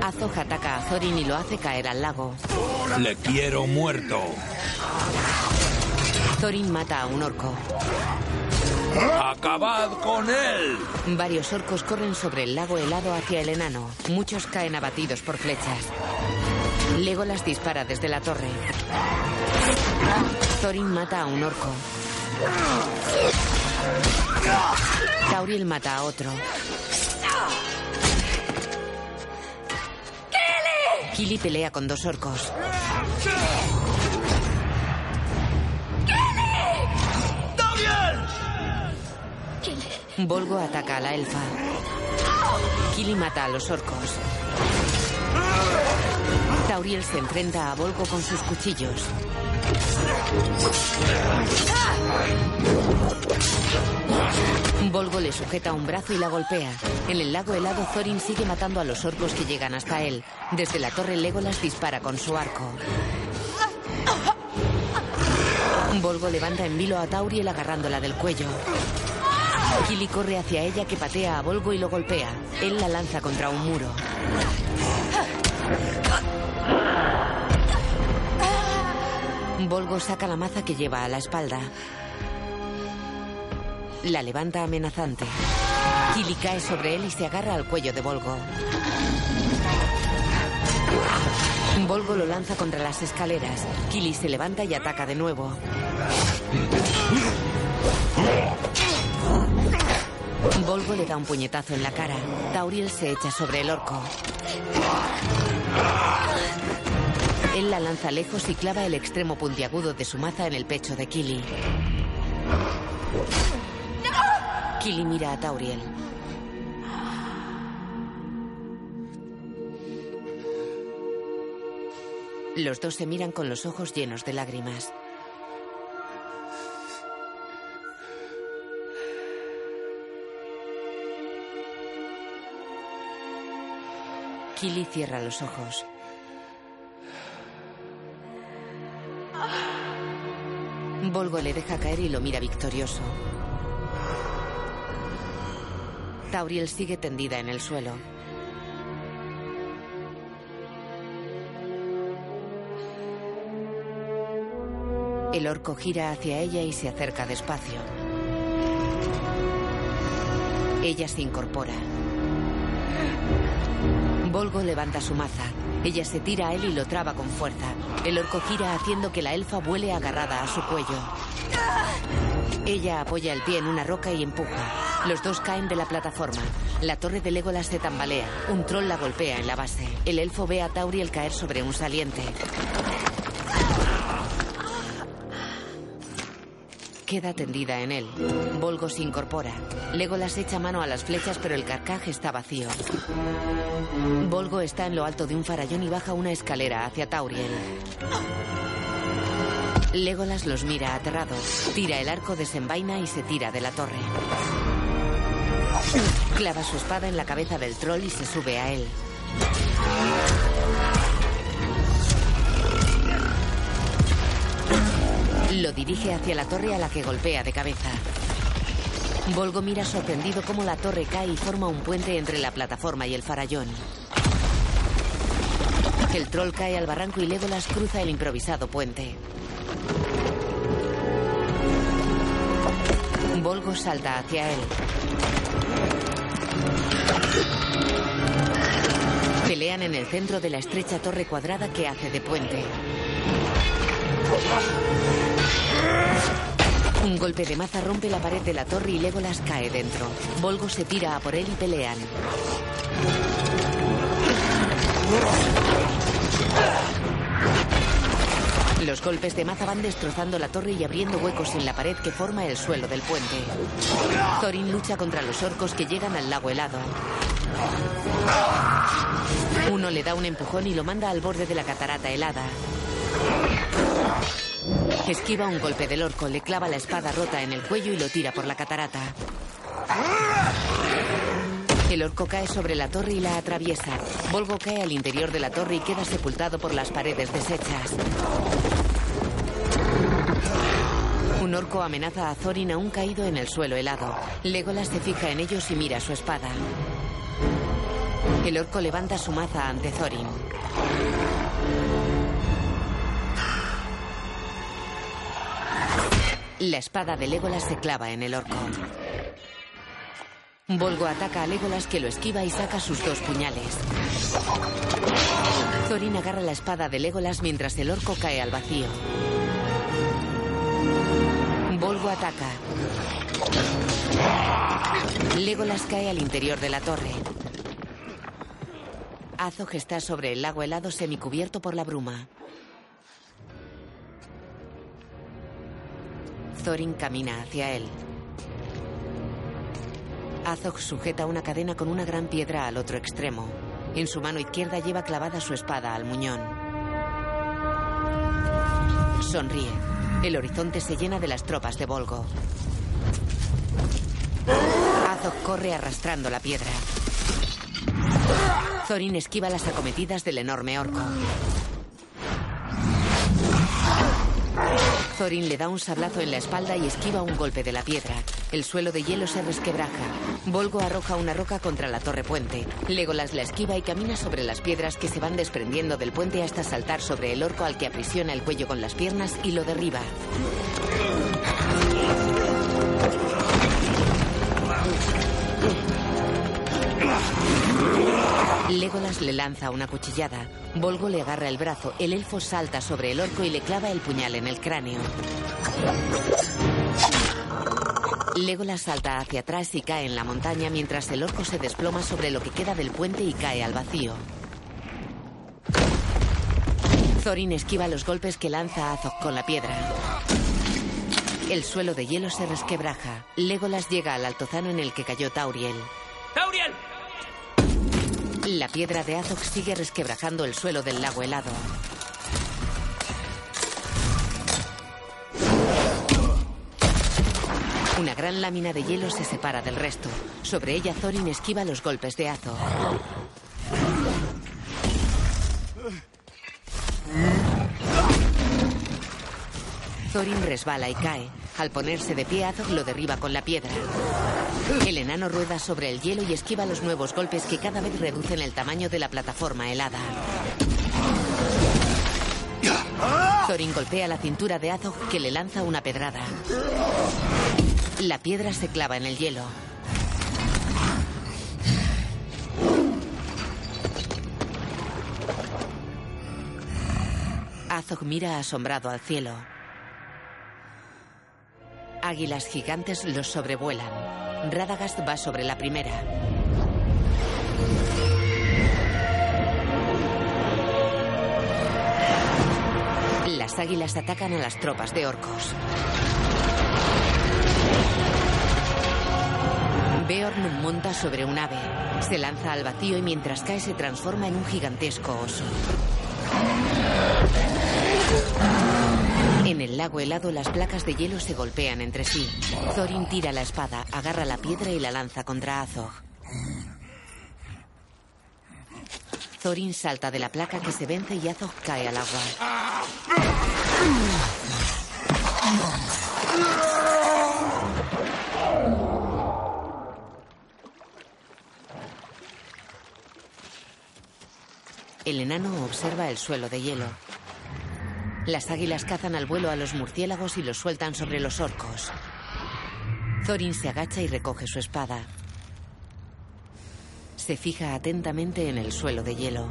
Azog ataca a Thorin y lo hace caer al lago. Le quiero muerto. Thorin mata a un orco. ¡Acabad con él! Varios orcos corren sobre el lago helado hacia el enano. Muchos caen abatidos por flechas. Legolas dispara desde la torre. Thorin mata a un orco. Tauriel mata a otro. Kili pelea con dos orcos. Volgo ataca a la elfa. Kili mata a los orcos. Tauriel se enfrenta a Volgo con sus cuchillos. Volgo le sujeta un brazo y la golpea. En el lago helado, Thorin sigue matando a los orcos que llegan hasta él. Desde la torre, Legolas dispara con su arco. Volgo levanta en vilo a Tauriel agarrándola del cuello. Kili corre hacia ella que patea a Volgo y lo golpea. Él la lanza contra un muro. Volgo saca la maza que lleva a la espalda. La levanta amenazante. Kili cae sobre él y se agarra al cuello de Volgo. Volgo lo lanza contra las escaleras. Kili se levanta y ataca de nuevo. Volgo le da un puñetazo en la cara. Tauriel se echa sobre el orco. Él la lanza lejos y clava el extremo puntiagudo de su maza en el pecho de Kili. Kili mira a Tauriel. Los dos se miran con los ojos llenos de lágrimas. Kili cierra los ojos. Volgo le deja caer y lo mira victorioso. Tauriel sigue tendida en el suelo. El orco gira hacia ella y se acerca despacio. Ella se incorpora. Volgo levanta su maza. Ella se tira a él y lo traba con fuerza. El orco gira haciendo que la elfa vuele agarrada a su cuello. Ella apoya el pie en una roca y empuja. Los dos caen de la plataforma. La torre de Legolas se tambalea. Un troll la golpea en la base. El elfo ve a Tauriel caer sobre un saliente. Queda tendida en él. Volgo se incorpora. Legolas echa mano a las flechas, pero el carcaj está vacío. Volgo está en lo alto de un farallón y baja una escalera hacia Tauriel. Legolas los mira aterrado. Tira el arco, desenvaina y se tira de la torre. Clava su espada en la cabeza del troll y se sube a él. Lo dirige hacia la torre a la que golpea de cabeza. Volgo mira sorprendido cómo la torre cae y forma un puente entre la plataforma y el farallón. El troll cae al barranco y Legolas cruza el improvisado puente. Volgo salta hacia él. Pelean en el centro de la estrecha torre cuadrada que hace de puente. Un golpe de maza rompe la pared de la torre y Legolas cae dentro. Volgo se tira a por él y pelean. Los golpes de maza van destrozando la torre y abriendo huecos en la pared que forma el suelo del puente. Thorin lucha contra los orcos que llegan al lago helado. Uno le da un empujón y lo manda al borde de la catarata helada. Esquiva un golpe del orco, le clava la espada rota en el cuello y lo tira por la catarata. El orco cae sobre la torre y la atraviesa. Volgo cae al interior de la torre y queda sepultado por las paredes deshechas. Un orco amenaza a Thorin aún caído en el suelo helado. Legolas se fija en ellos y mira su espada. El orco levanta su maza ante Thorin. La espada de Legolas se clava en el orco. Volgo ataca a Legolas que lo esquiva y saca sus dos puñales. Thorin agarra la espada de Legolas mientras el orco cae al vacío. Volgo ataca. Legolas cae al interior de la torre. Azog está sobre el lago helado semicubierto por la bruma. Thorin camina hacia él. Azog sujeta una cadena con una gran piedra al otro extremo. En su mano izquierda lleva clavada su espada al muñón. Sonríe. El horizonte se llena de las tropas de Volgo. Azog corre arrastrando la piedra. Thorin esquiva las acometidas del enorme orco. Thorin le da un sablazo en la espalda y esquiva un golpe de la piedra. El suelo de hielo se resquebraja. Volgo arroja una roca contra la torre puente. Legolas la esquiva y camina sobre las piedras que se van desprendiendo del puente hasta saltar sobre el orco al que aprisiona el cuello con las piernas y lo derriba. Legolas le lanza una cuchillada. Volgo le agarra el brazo. El elfo salta sobre el orco y le clava el puñal en el cráneo. Legolas salta hacia atrás y cae en la montaña mientras el orco se desploma sobre lo que queda del puente y cae al vacío. Thorin esquiva los golpes que lanza Azog con la piedra. El suelo de hielo se resquebraja. Legolas llega al altozano en el que cayó Tauriel. ¡Tauriel! La piedra de Azog sigue resquebrajando el suelo del lago helado. Una gran lámina de hielo se separa del resto. Sobre ella Thorin esquiva los golpes de Azog. Thorin resbala y cae. Al ponerse de pie, Azog lo derriba con la piedra. El enano rueda sobre el hielo y esquiva los nuevos golpes que cada vez reducen el tamaño de la plataforma helada. Thorin golpea la cintura de Azog que le lanza una pedrada. La piedra se clava en el hielo. Azog mira asombrado al cielo. Águilas gigantes los sobrevuelan. Radagast va sobre la primera. Las águilas atacan a las tropas de orcos. Beorn monta sobre un ave. Se lanza al vacío y mientras cae se transforma en un gigantesco oso. En el lago helado las placas de hielo se golpean entre sí. Thorin tira la espada, agarra la piedra y la lanza contra Azog. Thorin salta de la placa que se vence y Azog cae al agua. El enano observa el suelo de hielo. Las águilas cazan al vuelo a los murciélagos y los sueltan sobre los orcos. Thorin se agacha y recoge su espada. Se fija atentamente en el suelo de hielo.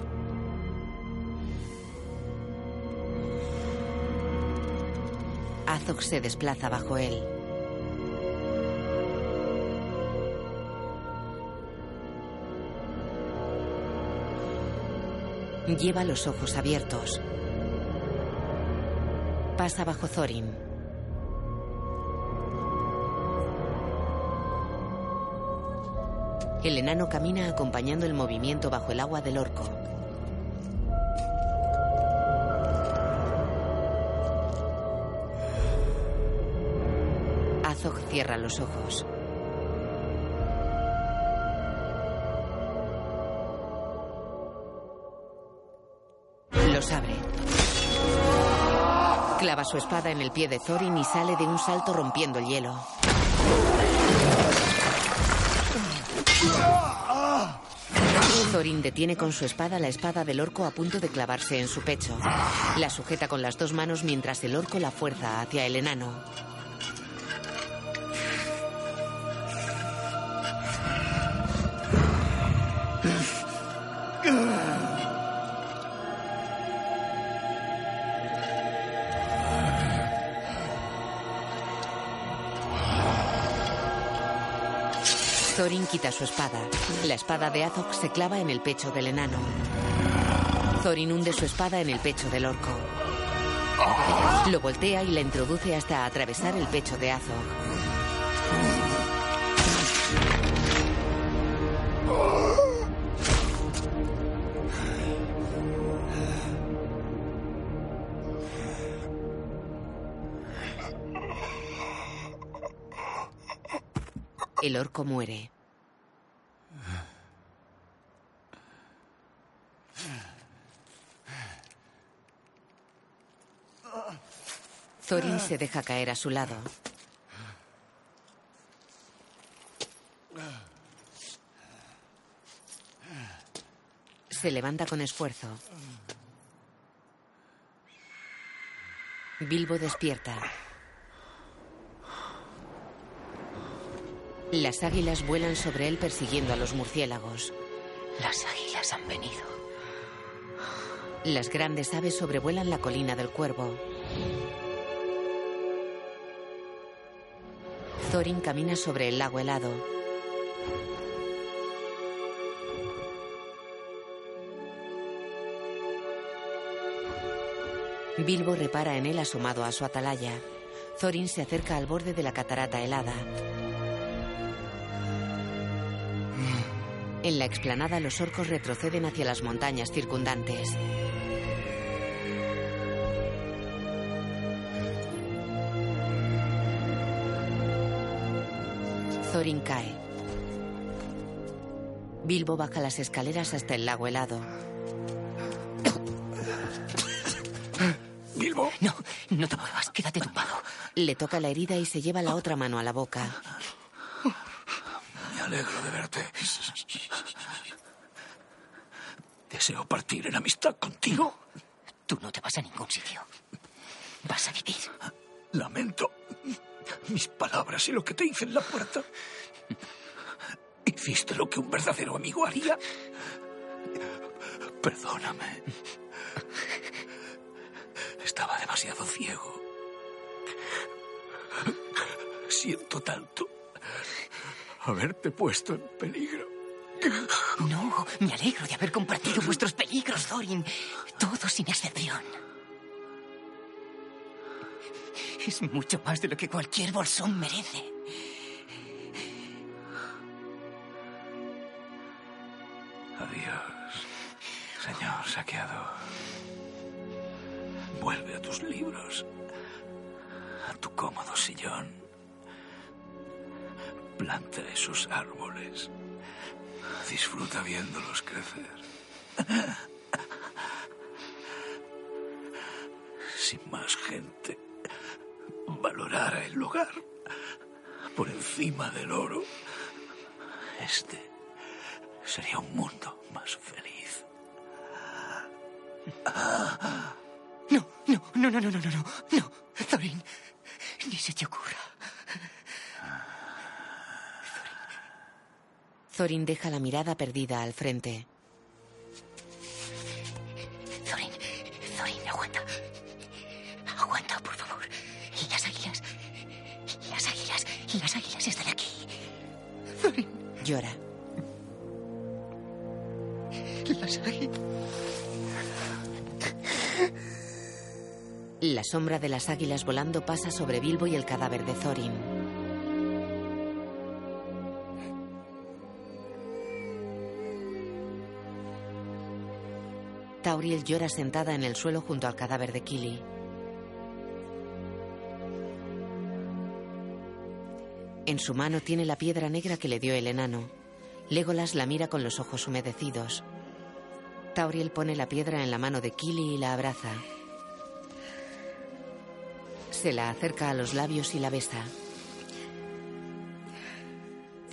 Azog se desplaza bajo él. Lleva los ojos abiertos. Pasa bajo Thorin. El enano camina acompañando el movimiento bajo el agua del orco. Azog cierra los ojos. Los abre. Clava su espada en el pie de Thorin y sale de un salto rompiendo el hielo. Thorin detiene con su espada la espada del orco a punto de clavarse en su pecho. La sujeta con las dos manos mientras el orco la fuerza hacia el enano. Su espada. La espada de Azog se clava en el pecho del enano. Thorin hunde su espada en el pecho del orco. Lo voltea y la introduce hasta atravesar el pecho de Azog. El orco muere. Thorin se deja caer a su lado. Se levanta con esfuerzo. Bilbo despierta. Las águilas vuelan sobre él persiguiendo a los murciélagos. Las águilas han venido. Las grandes aves sobrevuelan la colina del cuervo. Thorin camina sobre el lago helado. Bilbo repara en él asomado a su atalaya. Thorin se acerca al borde de la catarata helada. En la explanada los orcos retroceden hacia las montañas circundantes. Thorin cae. Bilbo baja las escaleras hasta el lago helado. Bilbo. No, no te muevas, quédate tumbado. Le toca la herida y se lleva la otra mano a la boca. Me alegro de verte. Deseo partir en amistad contigo. Tú no te vas a ningún sitio. Vas a vivir. Lamento mis palabras y lo que te hice en la puerta. Hiciste lo que un verdadero amigo haría. Perdóname. Estaba demasiado ciego. Siento tanto haberte puesto en peligro. No, me alegro de haber compartido vuestros peligros, Thorin. Todos sin excepción. Es mucho más de lo que cualquier bolsón merece. Adiós, señor saqueador. Vuelve a tus libros, a tu cómodo sillón. Planta esos árboles. Disfruta viéndolos crecer. Si más gente valorara el lugar por encima del oro, este sería un mundo más feliz. No, no, no, no, no, no, no, no. No, Thorin, ni se te ocurra. Thorin deja la mirada perdida al frente. Las águilas están aquí. Thorin, Llora. las águilas. La sombra de las águilas volando pasa sobre Bilbo y el cadáver de Thorin. Tauriel llora sentada en el suelo junto al cadáver de Kili. En su mano tiene la piedra negra que le dio el enano. Legolas la mira con los ojos humedecidos. Tauriel pone la piedra en la mano de Kili y la abraza. Se la acerca a los labios y la besa.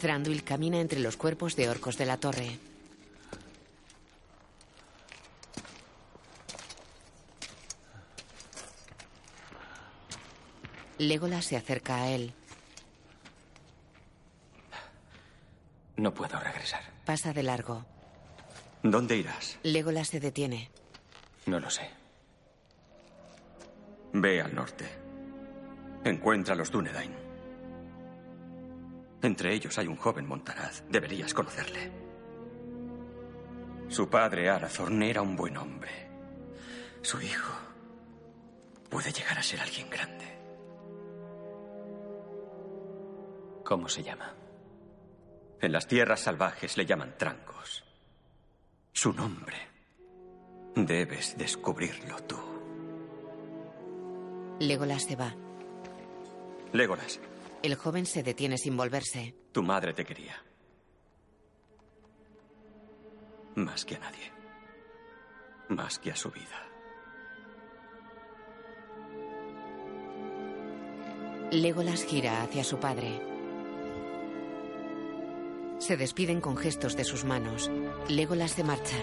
Thranduil camina entre los cuerpos de orcos de la torre. Legolas se acerca a él. No puedo regresar. Pasa de largo. ¿Dónde irás? Legolas se detiene. No lo sé. Ve al norte. Encuentra a los Dúnedain. Entre ellos hay un joven montaraz. Deberías conocerle. Su padre, Arathorn, era un buen hombre. Su hijo puede llegar a ser alguien grande. ¿Cómo se llama? En las tierras salvajes le llaman trancos. Su nombre. Debes descubrirlo tú. Legolas se va. Legolas, El joven se detiene sin volverse. tu madre te quería. Más que a nadie. Más que a su vida. Legolas gira hacia su padre. Se despiden con gestos de sus manos. Legolas se marcha.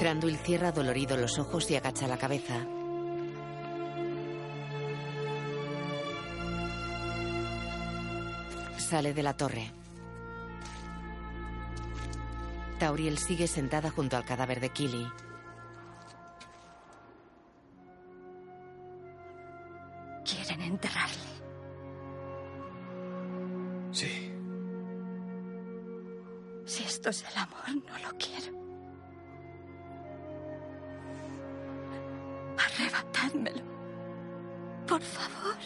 Thranduil cierra dolorido los ojos y agacha la cabeza. Sale de la torre. Tauriel sigue sentada junto al cadáver de Kili. Quieren enterrarle. Esto es el amor, no lo quiero. Arrebatádmelo. Por favor.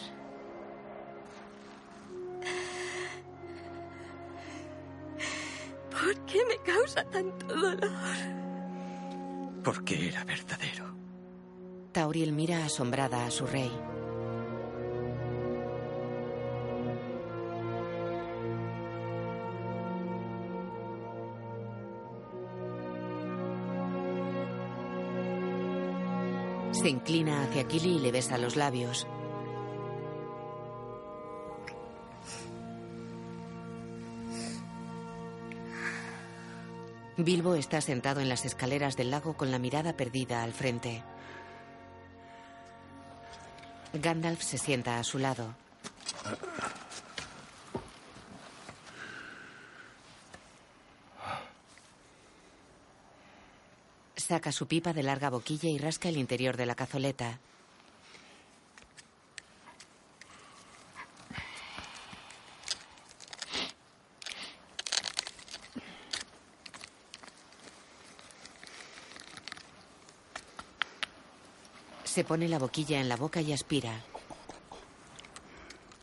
¿Por qué me causa tanto dolor? Porque era verdadero. Tauriel mira asombrada a su rey. Se inclina hacia Kili y le besa los labios. Bilbo está sentado en las escaleras del lago con la mirada perdida al frente. Gandalf se sienta a su lado. Saca su pipa de larga boquilla y rasca el interior de la cazoleta. Se pone la boquilla en la boca y aspira.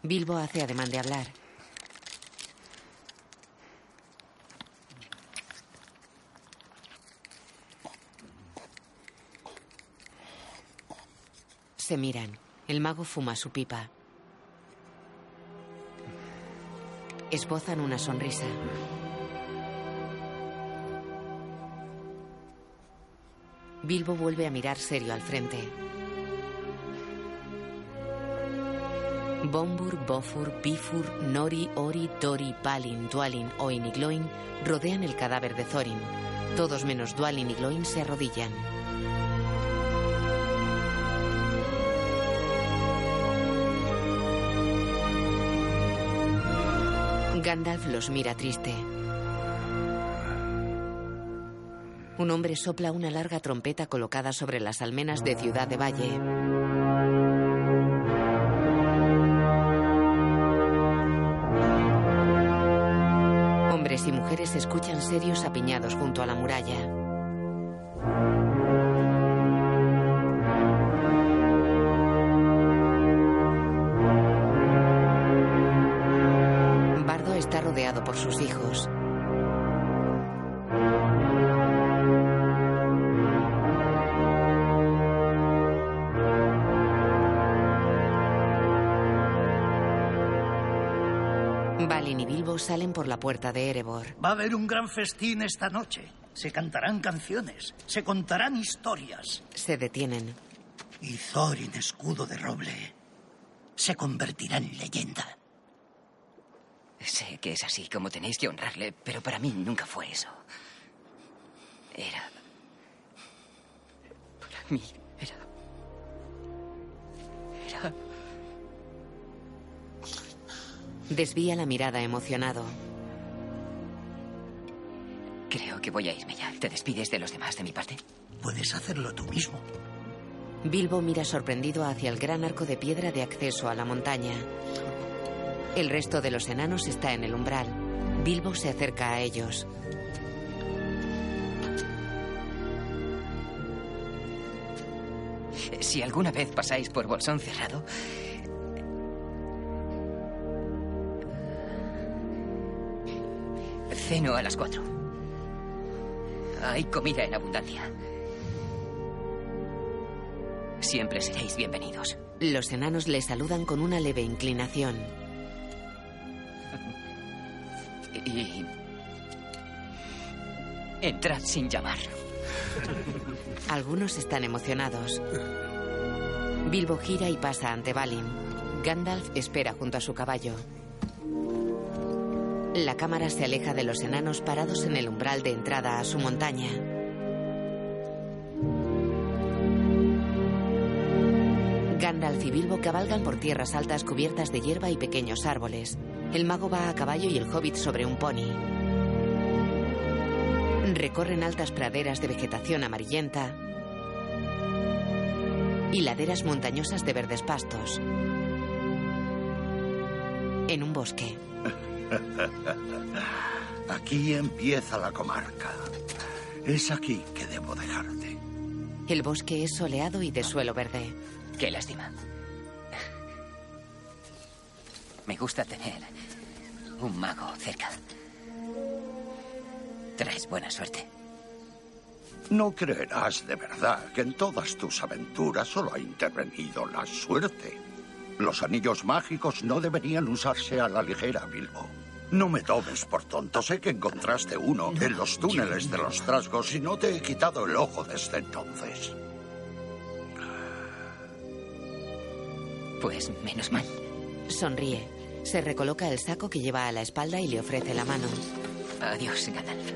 Bilbo hace ademán de hablar. Se miran. El mago fuma su pipa. Esbozan una sonrisa. Bilbo vuelve a mirar serio al frente. Bombur, Bofur, Bifur, Nori, Ori, Dori, Balin, Dwalin, Oin y Gloin rodean el cadáver de Thorin. Todos menos Dwalin y Gloin se arrodillan. Gandalf los mira triste. Un hombre sopla una larga trompeta colocada sobre las almenas de Ciudad de Valle. Hombres y mujeres escuchan serios apiñados junto a la muralla. Salen por la puerta de Erebor. Va a haber un gran festín esta noche. Se cantarán canciones, se contarán historias. Se detienen. Y Thorin, escudo de roble, se convertirá en leyenda. Sé que es así como tenéis que honrarle, pero para mí nunca fue eso. Era... Para mí Desvía la mirada emocionado. Creo que voy a irme ya. ¿Te despides de los demás de mi parte? Puedes hacerlo tú mismo. Bilbo mira sorprendido hacia el gran arco de piedra de acceso a la montaña. El resto de los enanos está en el umbral. Bilbo se acerca a ellos. Si alguna vez pasáis por Bolsón Cerrado, ceno a las cuatro. Hay comida en abundancia. Siempre seréis bienvenidos. Los enanos le saludan con una leve inclinación. Y... Entrad sin llamar. Algunos están emocionados. Bilbo gira y pasa ante Balin. Gandalf espera junto a su caballo. La cámara se aleja de los enanos parados en el umbral de entrada a su montaña. Gandalf y Bilbo cabalgan por tierras altas cubiertas de hierba y pequeños árboles. El mago va a caballo y el hobbit sobre un pony. Recorren altas praderas de vegetación amarillenta y laderas montañosas de verdes pastos. En un bosque. Aquí empieza la comarca. Es aquí que debo dejarte. El bosque es soleado y de suelo verde. Qué lástima. Me gusta tener un mago cerca. Traes buena suerte. No creerás de verdad que en todas tus aventuras solo ha intervenido la suerte. Los anillos mágicos no deberían usarse a la ligera, Bilbo. No me tomes por tonto. Sé que encontraste uno en los túneles de los trasgos y no te he quitado el ojo desde entonces. Pues menos mal. Sonríe. Se recoloca el saco que lleva a la espalda y le ofrece la mano. Adiós, Gandalf.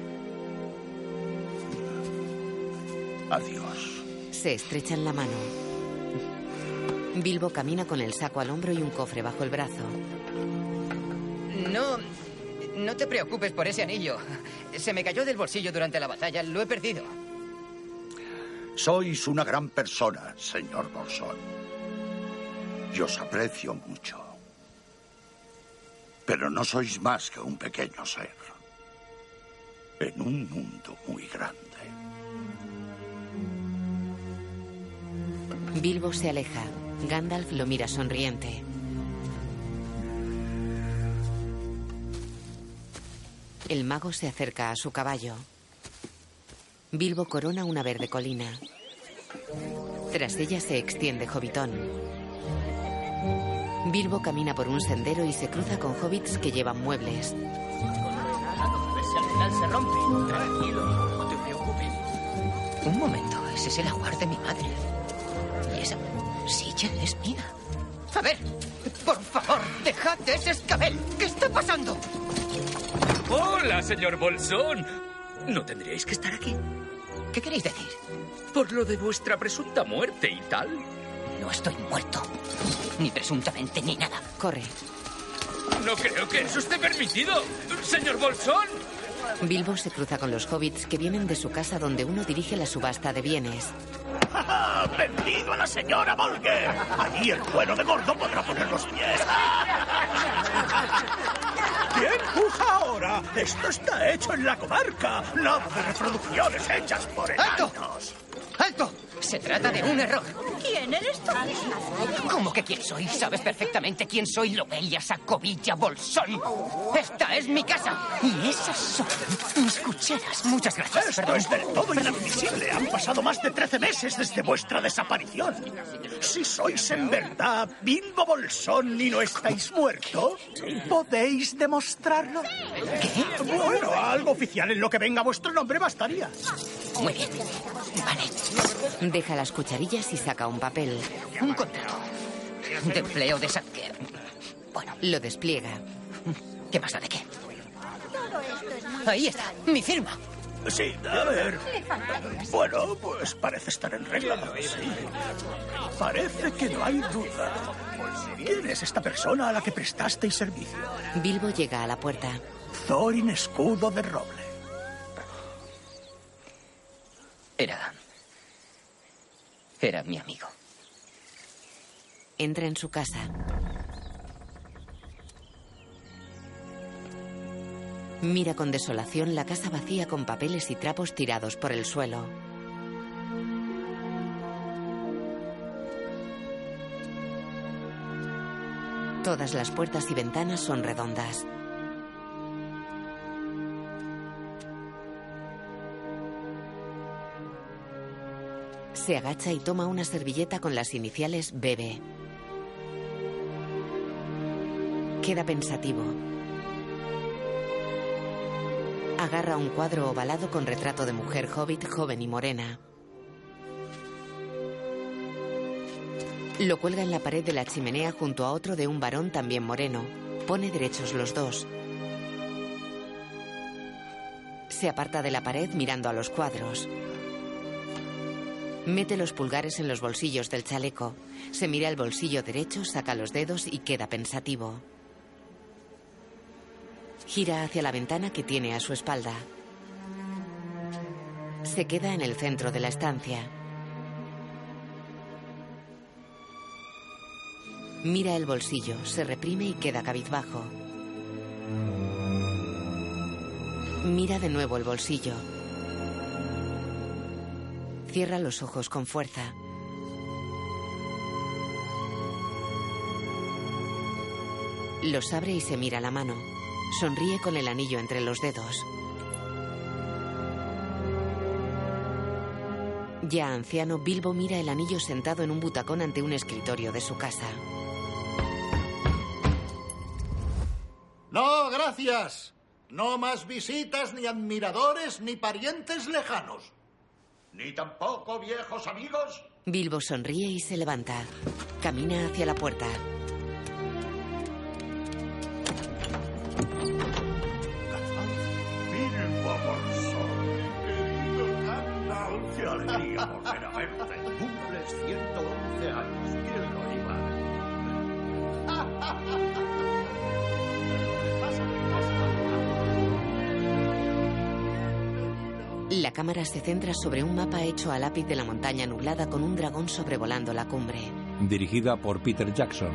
Adiós. Se estrechan la mano. Bilbo camina con el saco al hombro y un cofre bajo el brazo. No. No te preocupes por ese anillo. Se me cayó del bolsillo durante la batalla. Lo he perdido. Sois una gran persona, señor Bolsón. Y os aprecio mucho. Pero no sois más que un pequeño ser. En un mundo muy grande. Bilbo se aleja. Gandalf lo mira sonriente. El mago se acerca a su caballo. Bilbo corona una verde colina. Tras ella se extiende Hobbiton. Bilbo camina por un sendero y se cruza con hobbits que llevan muebles. Un momento, ese es el ajuar de mi madre. Y esa silla es mía. A ver, por favor, dejad de ese escabel. ¿Qué está pasando? Hola, señor Bolsón. ¿No tendríais que estar aquí? ¿Qué queréis decir? Por lo de vuestra presunta muerte y tal. No estoy muerto. Ni presuntamente ni nada. Corre. No creo que eso esté permitido. Señor Bolsón. Bilbo se cruza con los hobbits que vienen de su casa donde uno dirige la subasta de bienes. ¡Vendido a la señora Volger! Allí el cuero de gordo podrá poner los pies. ¿Quién puja ahora? Esto está hecho en la comarca. Nada de reproducciones hechas por ¡Alto! enanos. ¡Alto! Se trata de un error. ¿Quién eres tú? ¿Cómo que quién soy? Sabes perfectamente quién soy, Lobelia Sacovilla Bolsón. Esta es mi casa y esas son mis cucheras. Muchas gracias. Esto Perdón. es del todo inadmisible. Han pasado más de 13 meses desde vuestra desaparición. Si sois en verdad Bilbo Bolsón y no estáis muerto, ¿podéis demostrarlo? ¿Qué? Bueno, algo oficial en lo que venga vuestro nombre bastaría. Muy bien. Vale. Deja las cucharillas y saca un papel. Un contrato. De empleo de Sadker. Bueno. Lo despliega. ¿Qué pasa de qué? Ahí está, mi firma. Sí, a ver. Bueno, pues parece estar en regla. Sí. Parece que no hay duda. ¿Quién es esta persona a la que prestasteis servicio? Bilbo llega a la puerta. Thorin Escudo de Roble. Era. Era mi amigo. Entra en su casa. Mira con desolación la casa vacía con papeles y trapos tirados por el suelo. Todas las puertas y ventanas son redondas. Se agacha y toma una servilleta con las iniciales BB. Queda pensativo. Agarra un cuadro ovalado con retrato de mujer hobbit joven y morena. Lo cuelga en la pared de la chimenea junto a otro de un varón también moreno. Pone derechos los dos. Se aparta de la pared mirando a los cuadros. Mete los pulgares en los bolsillos del chaleco. Se mira el bolsillo derecho, saca los dedos y queda pensativo. Gira hacia la ventana que tiene a su espalda. Se queda en el centro de la estancia. Mira el bolsillo, se reprime y queda cabizbajo. Mira de nuevo el bolsillo. Cierra los ojos con fuerza. Los abre y se mira la mano. Sonríe con el anillo entre los dedos. Ya anciano, Bilbo mira el anillo sentado en un butacón ante un escritorio de su casa. No, gracias. No más visitas, ni admiradores, ni parientes lejanos. Ni tampoco viejos amigos. Bilbo sonríe y se levanta. Camina hacia la puerta. Bilbo Bolsón. Querido Gandalf, qué alegría volver a verte. La cámara se centra sobre un mapa hecho a lápiz de la montaña nublada con un dragón sobrevolando la cumbre. Dirigida por Peter Jackson.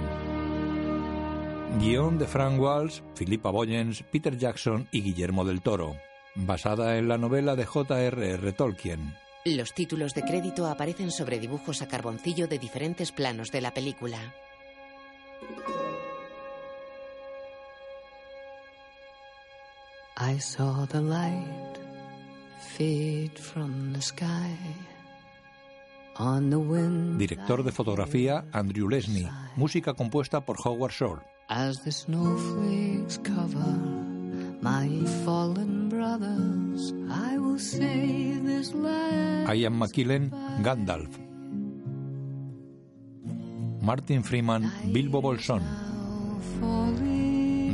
Guión de Frank Walsh, Philippa Boyens, Peter Jackson y Guillermo del Toro. Basada en la novela de J.R.R. Tolkien. Los títulos de crédito aparecen sobre dibujos a carboncillo de diferentes planos de la película. I saw the light fade from the sky on the wind Director de fotografía Andrew Lesney. Música compuesta por Howard Shore. as the snowflakes cover my fallen brothers. I will say this land. Ian McKellen, Gandalf. Martin Freeman, Bilbo Bolsón.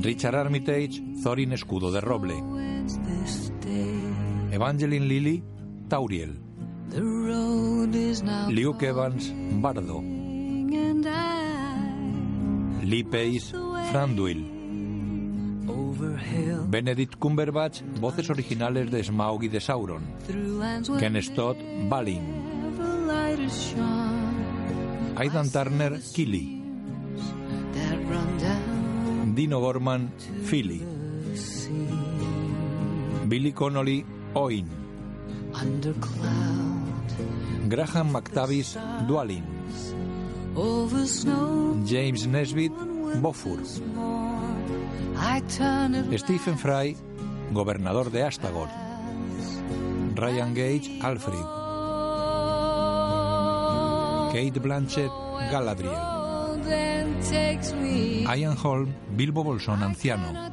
Richard Armitage, Thorin Escudo de Roble. Evangeline Lilly, Tauriel. Luke Evans, Bardo. Lee Pace, Franduil. Benedict Cumberbatch, voces originales de Smaug y de Sauron. Ken Stott, Balin. Aidan Turner, Killy. Dino Gorman, Philly. Billy Connolly, Oin. Graham McTavish, Dwalin. James Nesbitt, it Stephen Fry, gobernador de Astagoth. Ryan Gage, Alfred. Kate Blanchett, Galadriel. Ian Holm, Bilbo Bolsón anciano.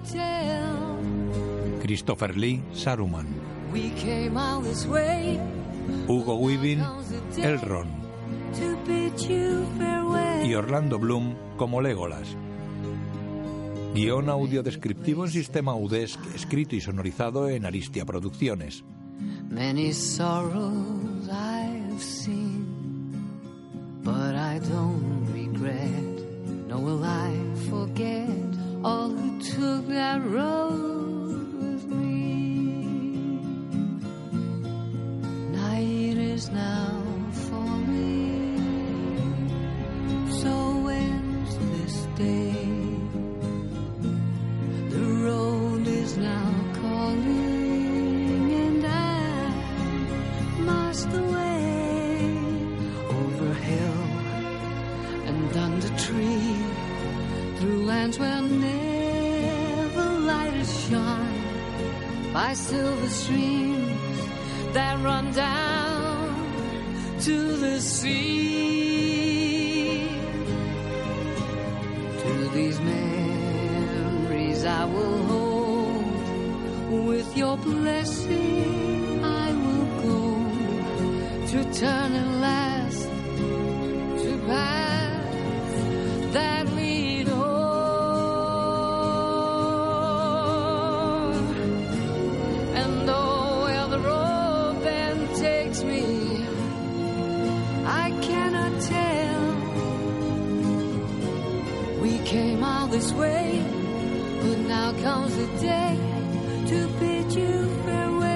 Christopher Lee, Saruman. We came all this way. Hugo Weaving, you farewell Y Orlando Bloom como Legolas. Guión audio descriptivo en sistema UDESC, escrito y sonorizado en Aristia Producciones. Many sorrows I've seen, but I don't regret, nor will I forget all who took that road Is now falling, so ends this day. The road is now calling, and I must away over hill and under tree, through lands where never light has shone, by silver streams that run down to the sea. To these memories I will hold. With your blessing, I will go to turn at but now comes the day to bid you farewell.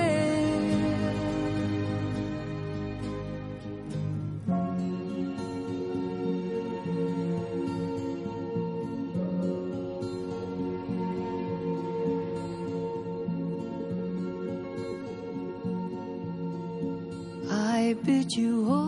I bid you all